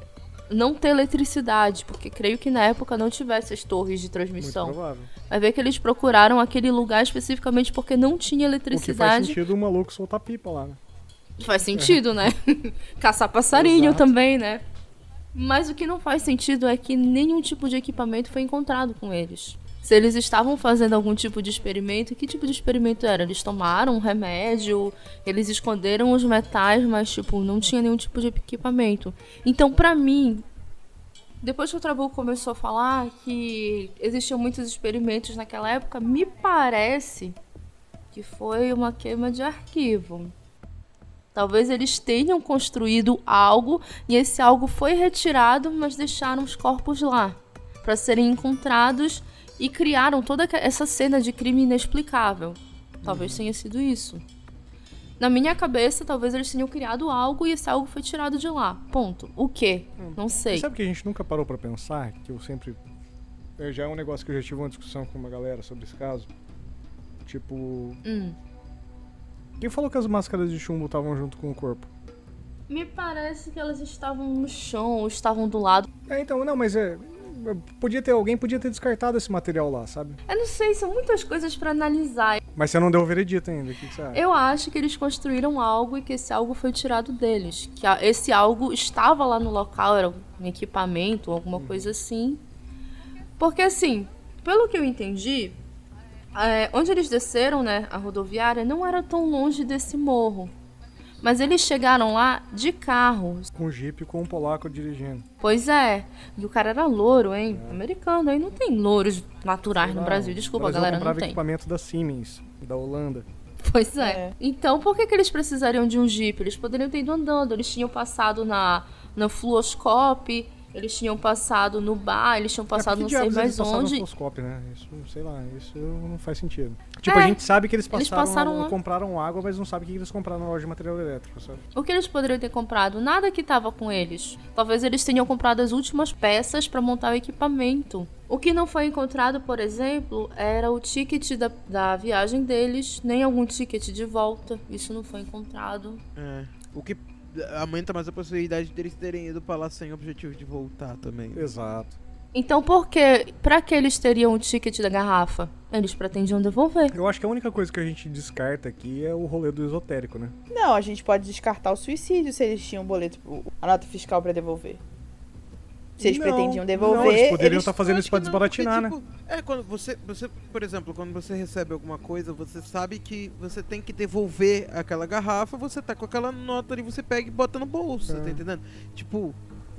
não ter eletricidade, porque creio que na época não tivesse as torres de Muito transmissão. provável. Vai ver que eles procuraram aquele lugar especificamente porque não tinha O que faz eletricidade. sentido o maluco soltar pipa lá, né? Faz sentido, né? Caçar passarinho Exato. também, né? Mas o que não faz sentido é que nenhum tipo de equipamento foi encontrado com eles. Se eles estavam fazendo algum tipo de experimento. Que tipo de experimento era? Eles tomaram um remédio, eles esconderam os metais, mas tipo, não tinha nenhum tipo de equipamento. Então, pra mim, depois que o Trabuco começou a falar que existiam muitos experimentos naquela época, me parece que foi uma queima de arquivo. Talvez eles tenham construído algo e esse algo foi retirado, mas deixaram os corpos lá para serem encontrados e criaram toda essa cena de crime inexplicável. Talvez tenha sido isso. Na minha cabeça, talvez eles tenham criado algo e esse algo foi tirado de lá. Ponto. O quê? Não sei. Sabe que a gente nunca parou para pensar? Que eu sempre. Eu já é um negócio que eu já tive uma discussão com uma galera sobre esse caso. Tipo. Hum. Quem falou que as máscaras de chumbo estavam junto com o corpo? Me parece que elas estavam no chão ou estavam do lado. É, então, não, mas é. Podia ter alguém podia ter descartado esse material lá, sabe? Eu não sei, são muitas coisas para analisar. Mas você não deu o veredito ainda, o que você acha? Eu acho que eles construíram algo e que esse algo foi tirado deles. Que esse algo estava lá no local, era um equipamento, alguma coisa assim. Porque assim, pelo que eu entendi, é, onde eles desceram, né, a rodoviária, não era tão longe desse morro. Mas eles chegaram lá de carro. Com um jipe com um polaco dirigindo. Pois é. E o cara era louro, hein? É. Americano. Aí não tem louros naturais no Brasil. Desculpa, galera, não tem. equipamento da Siemens, da Holanda. Pois é. é. Então, por que, que eles precisariam de um jipe? Eles poderiam ter ido andando. Eles tinham passado na, na fluoscope eles tinham passado no bar, eles tinham é, passado é, não sei mais onde. No né? Isso, sei lá, isso não faz sentido. Tipo, é, a gente sabe que eles passaram, eles passaram compraram água, mas não sabe o que eles compraram na loja de material elétrico, sabe? O que eles poderiam ter comprado? Nada que tava com eles. Talvez eles tenham comprado as últimas peças para montar o equipamento. O que não foi encontrado, por exemplo, era o ticket da, da viagem deles, nem algum ticket de volta. Isso não foi encontrado. É. O que aumenta mais a possibilidade deles terem ido pra lá sem objetivo de voltar também. Exato. Então por que, pra que eles teriam o ticket da garrafa? Eles pretendiam devolver. Eu acho que a única coisa que a gente descarta aqui é o rolê do esotérico, né? Não, a gente pode descartar o suicídio se eles tinham um boleto, a nota fiscal para devolver. Se eles não, pretendiam devolver. Não, eles poderiam estar tá fazendo isso pra desbaratinar, né? Tipo, é, quando você, você, por exemplo, quando você recebe alguma coisa, você sabe que você tem que devolver aquela garrafa, você tá com aquela nota ali, você pega e bota no bolso, é. tá entendendo? Tipo,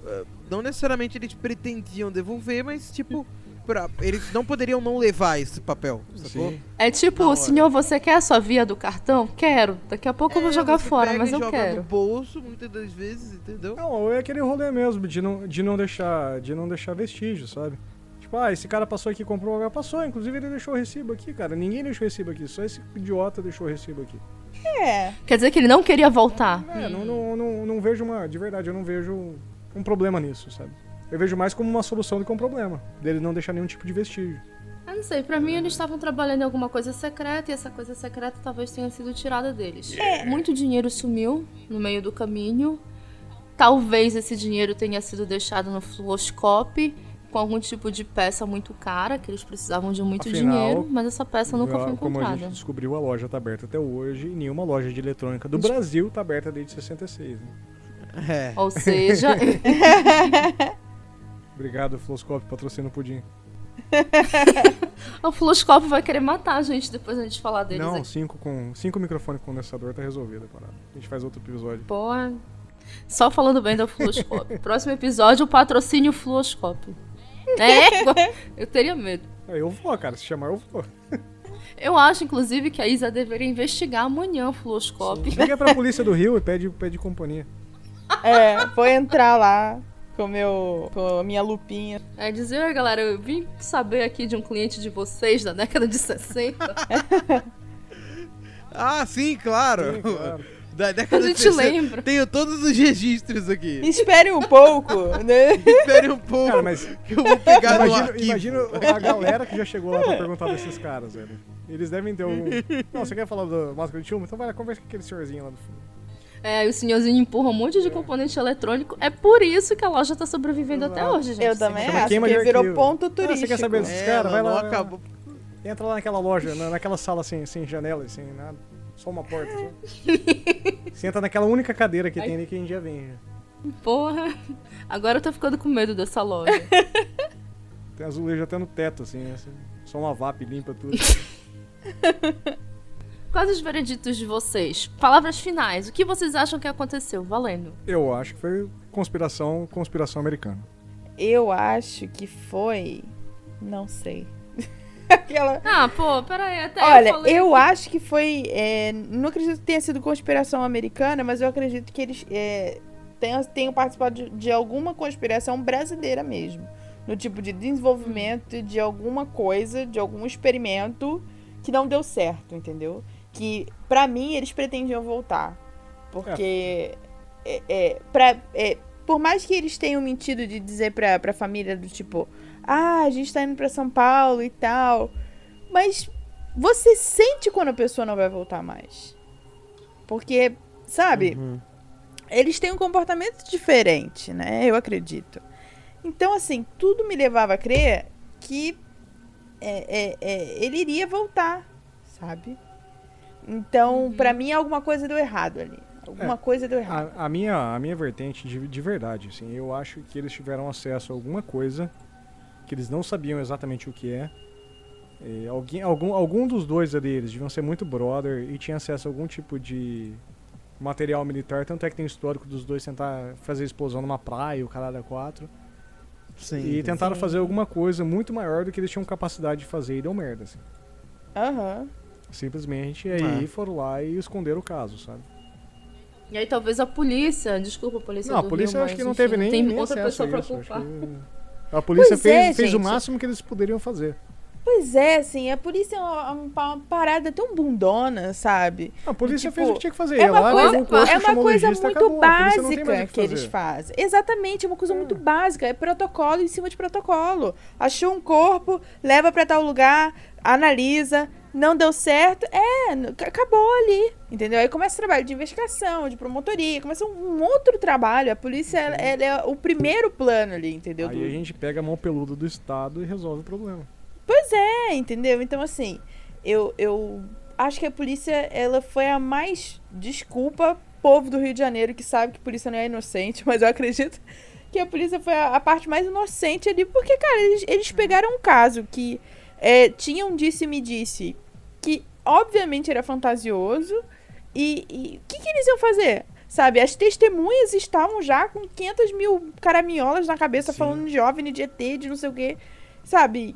eh, não necessariamente eles pretendiam devolver, mas tipo. Pra, eles não poderiam não levar esse papel, sacou? Sim. É tipo, senhor, você quer a sua via do cartão? Quero. Daqui a pouco é, eu vou é, jogar fora, mas eu joga quero. no bolso, muitas das vezes, entendeu? Não, é aquele rolê mesmo, de não, de não deixar de não deixar vestígio, sabe? Tipo, ah, esse cara passou aqui e comprou um Passou, inclusive ele deixou o recibo aqui, cara. Ninguém deixou o recibo aqui, só esse idiota deixou o recibo aqui. É. Quer dizer que ele não queria voltar. É, hum. não, não, não, não vejo uma. De verdade, eu não vejo um problema nisso, sabe? Eu vejo mais como uma solução do que um problema. Dele não deixar nenhum tipo de vestígio. Eu não sei, pra mim eles estavam trabalhando em alguma coisa secreta e essa coisa secreta talvez tenha sido tirada deles. É. Muito dinheiro sumiu no meio do caminho. Talvez esse dinheiro tenha sido deixado no fluoscope com algum tipo de peça muito cara, que eles precisavam de muito Afinal, dinheiro, mas essa peça nunca foi encontrada. Como a gente descobriu, a loja tá aberta até hoje e nenhuma loja de eletrônica do Brasil tá aberta desde 66. Né? É. Ou seja. Obrigado, Floscope, patrocina o pudim. o Floscope vai querer matar a gente depois a gente falar deles. Não, cinco, com, cinco microfones condensador tá resolvido a parada. A gente faz outro episódio. Porra. Só falando bem do Floscope. Próximo episódio, o patrocínio Floscope. É, eu teria medo. É, eu vou, cara. Se chamar, eu vou. Eu acho, inclusive, que a Isa deveria investigar amanhã o Floscope. Liga pra polícia do Rio e pede, pede companhia. É, vou entrar lá com, meu, com a minha lupinha. É dizer, galera, eu vim saber aqui de um cliente de vocês da década de 60. ah, sim, claro. Sim, claro. Da década a gente de 60. lembra. Tenho todos os registros aqui. Espere um pouco, né? Espere um pouco. Cara, mas que eu vou pegar imagino, imagina a galera que já chegou lá pra perguntar desses caras, velho. Eles devem ter um. Não, você quer falar do máscara de chumbo? Então vai lá, conversa com aquele senhorzinho lá do fundo. É, e o senhorzinho empurra um monte de componente eletrônico. É por isso que a loja tá sobrevivendo Exato. até hoje, gente. Eu também Chama acho, porque virou ponto turístico. Ah, você quer saber desses é, caras? Vai lá. Acabou. Entra lá naquela loja, naquela sala sem, sem janela, sem nada. Só uma porta. Só. você entra naquela única cadeira que Ai. tem ali que a gente já vem. Porra. Agora eu tô ficando com medo dessa loja. tem azulejo até no teto, assim, assim. Só uma VAP limpa tudo. Quais os vereditos de vocês? Palavras finais. O que vocês acham que aconteceu? Valendo. Eu acho que foi conspiração, conspiração americana. Eu acho que foi. Não sei. Aquela. Ah, pô, peraí, até Olha, eu falei... eu acho que foi. é, não acredito que tenha sido conspiração americana, mas eu acredito que eles é, tenham, tenham participado de, de alguma conspiração brasileira mesmo. No tipo de desenvolvimento de alguma coisa, de algum experimento que não deu certo, entendeu? Que, pra mim, eles pretendiam voltar. Porque. É. é, pra, é, por mais que eles tenham mentido de dizer pra, pra família do tipo. Ah, a gente tá indo pra São Paulo e tal. Mas você sente quando a pessoa não vai voltar mais. Porque, sabe, Uhum. eles têm um comportamento diferente, né? Eu acredito. Então, assim, tudo me levava a crer que é, é, é, ele iria voltar, sabe? Então, pra mim, alguma coisa deu errado ali. Alguma É. coisa deu errado. A, a minha, a minha vertente de, de verdade, assim, eu acho que eles tiveram acesso a alguma coisa que eles não sabiam exatamente o que é. E alguém, algum, algum dos dois ali, eles deviam ser muito brother e tinha acesso a algum tipo de material militar, tanto é que tem histórico dos dois tentar fazer explosão numa praia, o caralho a quatro. Sim. E tentaram Sim. fazer alguma coisa muito maior do que eles tinham capacidade de fazer e deu merda, assim. Aham. Simplesmente aí É. foram lá e esconderam o caso, sabe? E aí talvez a polícia, desculpa, a polícia Não, a polícia Rio, eu acho que não enfim, teve nem, Tem nem outra pessoa pra a isso. eu acho culpar. que A polícia Pois é, fez, fez o máximo que eles poderiam fazer. Pois é, assim, a polícia é uma, uma parada tão bundona, sabe? A polícia Tipo, fez o que tinha que fazer. É uma coisa, corpo, é uma coisa muito acabou. Básica que, eles fazer. fazem. Exatamente, é uma coisa muito básica. É protocolo em cima de protocolo. Achou um corpo, leva pra tal lugar, analisa, não deu certo, é, acabou ali. Entendeu? Aí começa o trabalho de investigação, de promotoria, começa um outro trabalho. A polícia ela, ela é o primeiro plano ali, entendeu? Aí Do- a gente pega a mão peluda do Estado e resolve o problema. Pois é, entendeu? Então, assim, eu, eu acho que a polícia, ela foi a mais desculpa, povo do Rio de Janeiro que sabe que a polícia não é inocente, mas eu acredito que a polícia foi a, a parte mais inocente ali, porque, cara, eles, eles pegaram um caso que é, tinha um disse-me-disse que, obviamente, era fantasioso, e o que, que eles iam fazer? Sabe, as testemunhas estavam já com 500 mil caraminholas na cabeça Sim. falando de OVNI, de ET, de não sei o quê. Sabe,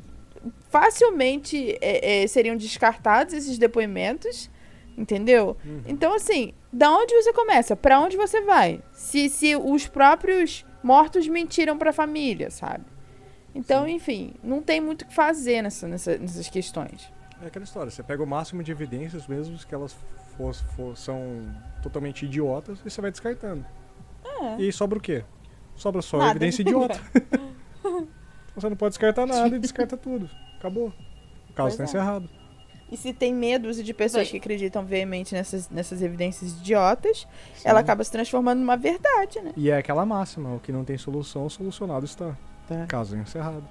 facilmente é, é, seriam descartados esses depoimentos, entendeu? Então, assim, da onde você começa? Pra onde você vai? Se, se os próprios mortos mentiram pra família, sabe? Então, enfim, não tem muito o que fazer nessa, nessa- nessas questões. É aquela história, você pega o máximo de evidências, mesmo que elas fos- fos- são totalmente idiotas, e você vai descartando. E sobra o quê? Sobra só Nada. evidência idiota. você não pode descartar nada e descarta tudo. Acabou. O caso está é. encerrado. E se tem medo de pessoas que acreditam veemente nessas, nessas evidências idiotas, ela acaba se transformando numa verdade, né? E é aquela máxima, o que não tem solução, solucionado está. Tá. Caso encerrado.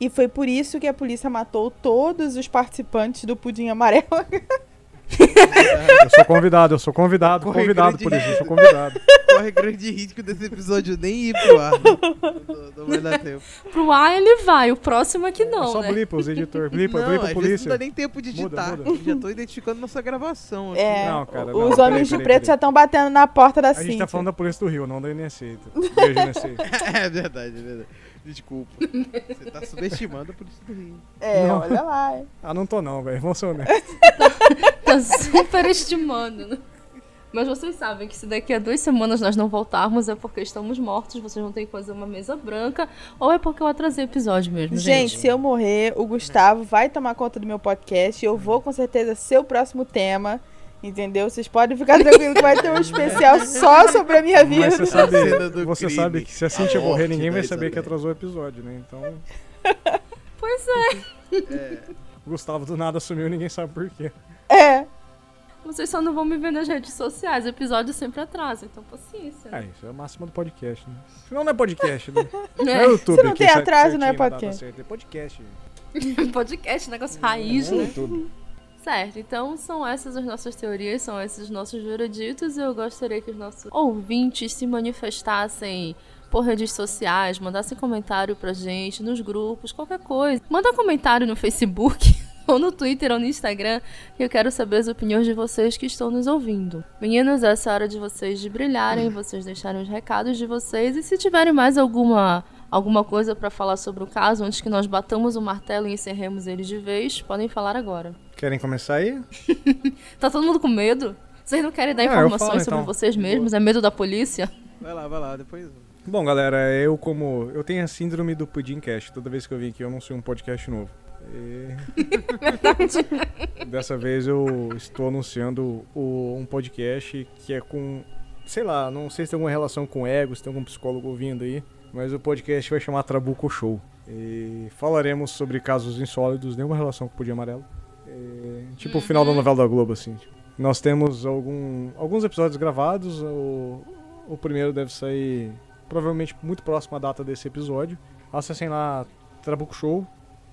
E foi por isso que a polícia matou todos os participantes do Pudim Amarelo. Eu sou convidado, eu sou convidado, Corre convidado por isso, eu sou convidado. Corre grande risco desse episódio nem ir pro ar. Não, não vai dar tempo. Pro ar ele vai, o próximo é que é não, só né? blipa, os editores, blipa, não, blipa vezes polícia. não dá nem tempo de Muda, editar. muda. Já tô identificando nossa gravação aqui. É, Não, cara, os não, homens peraí, de peraí, preto peraí. já estão batendo na porta da A gente Cintia. tá falando da polícia do Rio, não da NSC. Beijo, NSC. É verdade, é verdade. Desculpa. Você tá subestimando a polícia do Rio. É, Não. olha lá. é. Ah, não tô não, velho. Vamos ser honestos. Tá superestimando, né? Mas vocês sabem que se daqui a duas semanas nós não voltarmos é porque estamos mortos, vocês vão ter que fazer uma mesa branca, ou é porque eu atrasei o episódio mesmo, gente. Gente, se eu morrer, o Gustavo vai tomar conta do meu podcast. Eu vou com certeza ser o próximo tema. Entendeu? Vocês podem ficar tranquilos que vai ter um especial só sobre a minha vida. Mas você sabe, Cena do você crime. sabe que se a Cintia A morrer, ninguém vai saber que atrasou o episódio, né? Então, Pois é. o Gustavo do nada sumiu e ninguém sabe por quê. É. Vocês só não vão me ver nas redes sociais, o episódio sempre atrasa, então paciência. É, isso é a máxima do podcast, né? Senão não é podcast, né? Não É. é YouTube. Se não tem atraso, não é podcast. É podcast. Podcast, negócio raiz, é né? YouTube. Certo, então são essas as nossas teorias, são esses os nossos vereditos. Eu gostaria que os nossos ouvintes se manifestassem por redes sociais, mandassem comentário pra gente nos grupos, qualquer coisa. Manda comentário no Facebook. ou no Twitter ou no Instagram, que eu quero saber as opiniões de vocês que estão nos ouvindo. Meninos, essa é a hora de vocês de brilharem, vocês deixarem os recados de vocês e se tiverem mais alguma alguma coisa para falar sobre o caso antes que nós batamos o martelo e encerremos ele de vez, podem falar agora. Querem começar aí? tá todo mundo com medo? Vocês não querem dar ah, informações falo, sobre então. vocês mesmos? É medo da polícia? Vai lá, vai lá, depois. Bom, galera, eu como. Eu tenho a síndrome do Pudim Cast. Toda vez que eu vim aqui, eu anuncio um podcast novo. E... Dessa vez eu estou anunciando o, um podcast que é com. Sei lá, não sei se tem alguma relação com ego, se tem algum psicólogo ouvindo aí. Mas o podcast vai chamar Trabuco Show. E falaremos sobre casos insólidos, nenhuma relação com o Pudim Amarelo. E, tipo o final da novela da Globo, assim. Tipo. Nós temos algum, alguns episódios gravados. O, o primeiro deve sair provavelmente muito próximo à data desse episódio. Acessem lá Trabuco Show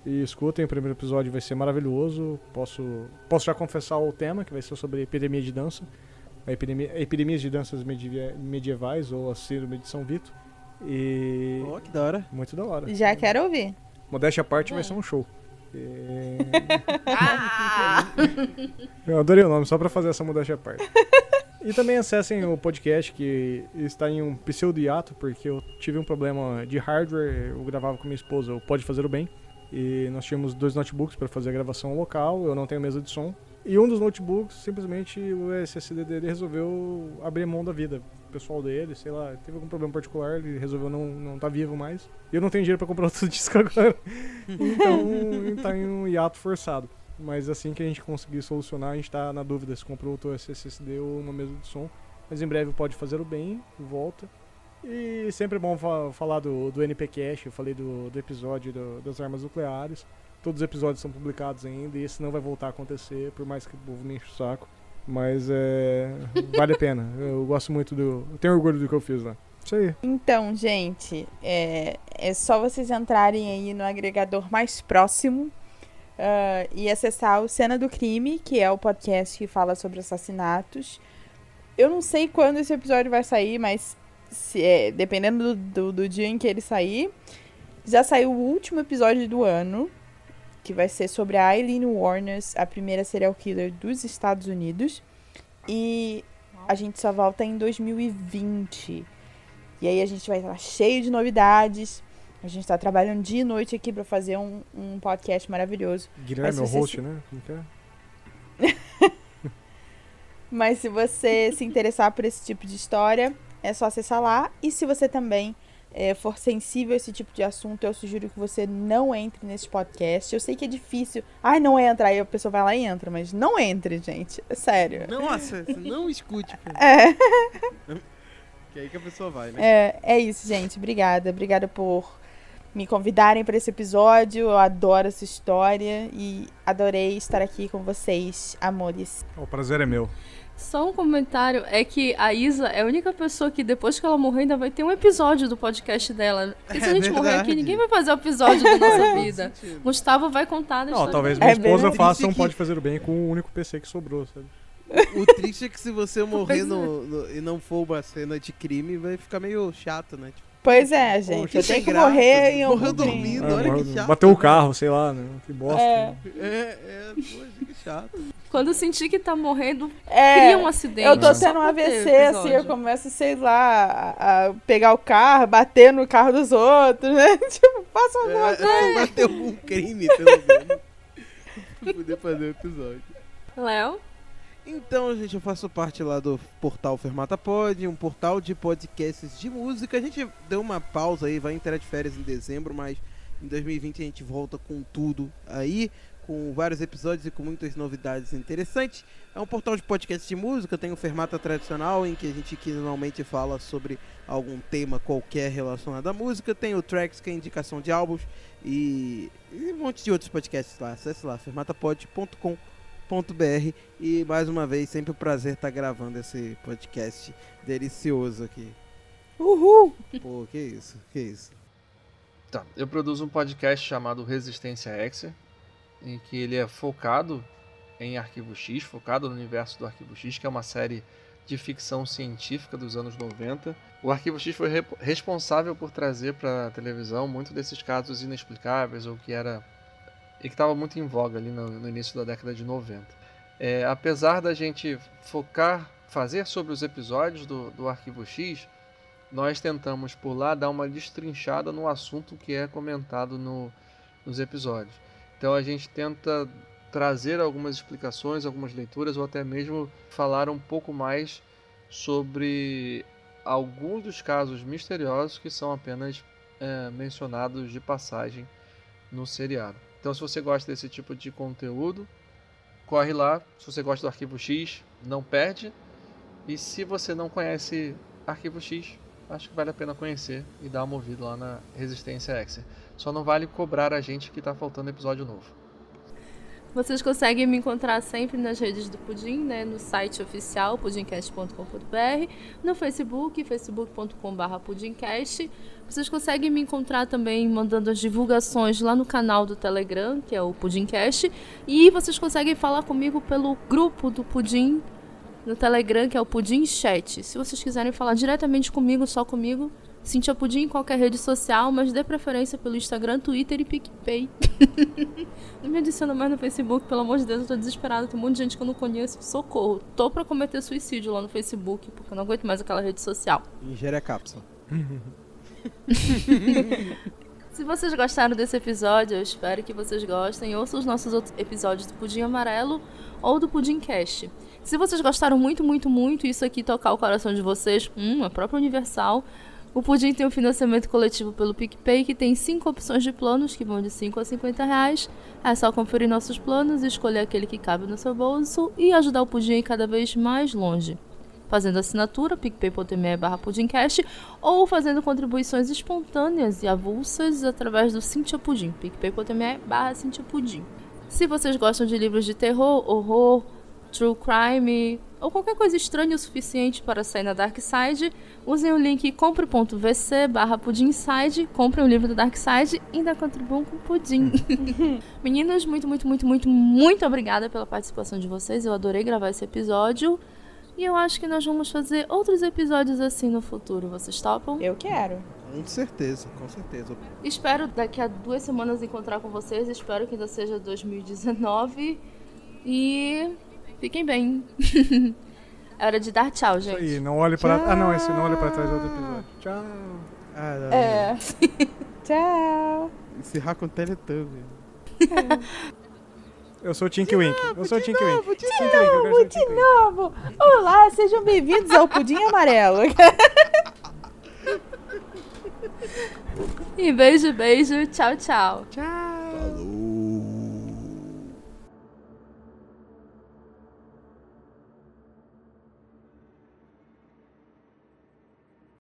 e escutem. O primeiro episódio vai ser maravilhoso. Posso, posso já confessar o tema, que vai ser sobre epidemia de dança. A epidemia, epidemias de danças medievais ou a síndrome de São Vito. E. Oh, que da hora. Muito da hora. Já quero ouvir. Modéstia à parte, vai ser um show. Ah! Eu adorei o nome, só pra fazer essa mudança à parte. E também acessem o podcast que está em um pseudo hiato, porque eu tive um problema de hardware, eu gravava com minha esposa, o Pode Fazer o Bem, e nós tínhamos dois notebooks para fazer a gravação local, eu não tenho mesa de som, e um dos notebooks, simplesmente o SSD dele resolveu abrir mão da vida pessoal dele, sei lá, teve algum problema particular, ele resolveu não, não tá vivo mais. E eu não tenho dinheiro para comprar outro disco agora. então tá em um hiato forçado. Mas assim que a gente conseguir solucionar, a gente tá na dúvida se comprou outro SSD ou uma mesa de som. Mas em breve pode fazer o bem, volta. E sempre é bom fa falar do, do NPCast, eu falei do, do episódio do, das armas nucleares. Todos os episódios são publicados ainda e esse não vai voltar a acontecer, por mais que o povo me enche o saco. Mas é. vale a pena. Eu gosto muito do. Eu tenho orgulho do que eu fiz lá. Isso aí. Então, gente, é, é só vocês entrarem aí no agregador mais próximo uh, e acessar o Cena do Crime, que é o podcast que fala sobre assassinatos. Eu não sei quando esse episódio vai sair, mas se, é, dependendo do, do, do dia em que ele sair. Já saiu o último episódio do ano que vai ser sobre a Eileen Warners, a primeira serial killer dos Estados Unidos. E a gente só volta em 2020. E aí a gente vai estar cheio de novidades. A gente está trabalhando dia e noite aqui para fazer um, um podcast maravilhoso. Guilherme é o host, se... né? Como que é? Mas se você se interessar por esse tipo de história, é só acessar lá. E se você também é, for sensível a esse tipo de assunto, eu sugiro que você não entre nesse podcast. Eu sei que é difícil. Ai, não entra. Aí a pessoa vai lá e entra, mas não entre, gente. É sério. Nossa, não escute. É. Que é aí que a pessoa vai, né? É, é isso, gente. Obrigada. Obrigada por me convidarem para esse episódio. Eu adoro essa história e adorei estar aqui com vocês, amores. O prazer é meu. Só um comentário é que a Isa é a única pessoa que depois que ela morrer ainda vai ter um episódio do podcast dela. E se é a gente verdade. morrer aqui, ninguém vai fazer o episódio da nossa vida. Gustavo vai contar da Não, talvez minha é esposa faça um Pode Fazer o Bem com o único PC que sobrou, sabe? O, o triste é que se você morrer no, no, e não for uma cena de crime, vai ficar meio chato, né? Tipo, Pois é, gente. Poxa, eu tenho que graça, morrer em algum Morreu dormindo, é, olha que chato. Bateu o carro, sei lá, né? Que bosta. É, é, é poxa, que chato. Quando sentir que tá morrendo, é, cria um acidente. Eu tô tendo um AVC, assim, eu começo, sei lá, a, a, pegar o carro, bater no carro dos outros, né? Tipo, faça alguma é, coisa. Bater algum crime, pelo menos. pra poder fazer o episódio. Léo? Então, gente, eu faço parte lá do portal Fermata Pod, um portal de podcasts de música. A gente deu uma pausa aí, vai entrar de férias em dezembro, mas em 2020 a gente volta com tudo aí, com vários episódios e com muitas novidades interessantes. É um portal de podcasts de música, tem o Fermata Tradicional, em que a gente quinzenalmente fala sobre algum tema qualquer relacionado à música. Tem o Tracks, que é indicação de álbuns, e, e um monte de outros podcasts lá. Acesse lá, fermatapod.com.br br e mais uma vez sempre um prazer estar gravando esse podcast delicioso aqui. Uhul! Pô, que isso, que isso. Tá, eu produzo um podcast chamado Resistência X, em que ele é focado em Arquivo X, focado no universo do Arquivo X, que é uma série de ficção científica dos anos 90. O Arquivo X foi re responsável por trazer para a televisão muito desses casos inexplicáveis ou que era e que estava muito em voga ali no, no, início da década de 90. É, apesar da gente focar, fazer sobre os episódios do, do Arquivo X, nós tentamos por lá dar uma destrinchada no assunto que é comentado no, nos episódios. Então a gente tenta trazer algumas explicações, algumas leituras ou até mesmo falar um pouco mais sobre alguns dos casos misteriosos que são apenas é, mencionados de passagem no seriado. Então, se você gosta desse tipo de conteúdo, corre lá. Se você gosta do Arquivo X, não perde. E se você não conhece Arquivo X, acho que vale a pena conhecer e dar uma ouvida lá na Resistência Exer. Só não vale cobrar a gente que está faltando episódio novo. Vocês conseguem me encontrar sempre nas redes do Pudim, né? No site oficial, pudimcast.com.br, no Facebook, facebook.com.br pudimcast. Vocês conseguem me encontrar também mandando as divulgações lá no canal do Telegram, que é o Pudimcast. E vocês conseguem falar comigo pelo grupo do Pudim no Telegram, que é o Pudim Chat. Se vocês quiserem falar diretamente comigo, só comigo, Cintia Pudim em qualquer rede social, mas dê preferência pelo Instagram, Twitter e PicPay. não me adiciona mais no Facebook, pelo amor de Deus, eu tô desesperada. Tem um monte de gente que eu não conheço. Socorro. Tô pra cometer suicídio lá no Facebook, porque eu não aguento mais aquela rede social. Ingere a cápsula. Se vocês gostaram desse episódio, eu espero que vocês gostem. Ouçam os nossos outros episódios do Pudim Amarelo ou do Pudim Cast. Se vocês gostaram muito, muito, muito, isso aqui tocar o coração de vocês, hum, a própria Universal o Pudim tem um financiamento coletivo pelo PicPay, que tem cinco opções de planos, que vão de 5 a 50 reais. É só conferir nossos planos, escolher aquele que cabe no seu bolso e ajudar o Pudim a ir cada vez mais longe. Fazendo assinatura, picpay.me barra pudimcast, ou fazendo contribuições espontâneas e avulsas através do Cintia Pudim, picpay.me barra Cintia Pudim. Se vocês gostam de livros de terror, horror, true crime ou qualquer coisa estranha o suficiente para sair na Dark Side, usem o link compre.vc barra pudinside, comprem o livro do Dark Side e ainda contribuam com o pudim. Meninos, muito, muito, muito, muito, muito obrigada pela participação de vocês. Eu adorei gravar esse episódio. E eu acho que nós vamos fazer outros episódios assim no futuro. Vocês topam? Eu quero. Com certeza, com certeza. Espero daqui a duas semanas encontrar com vocês. Espero que ainda seja 2019. E Fiquem bem. é hora de dar tchau, gente. Isso aí, não olhe para. Ah, não, esse não olhe para trás do outro episódio. Tchau. Ah, não. É. Tchau. Encerrar com Teletubby. Eu sou o Tinky Wink. Eu sou o Tinky Wink. De novo, de novo. Olá, sejam bem-vindos ao Pudim Amarelo. e beijo, beijo. Tchau, tchau. Tchau.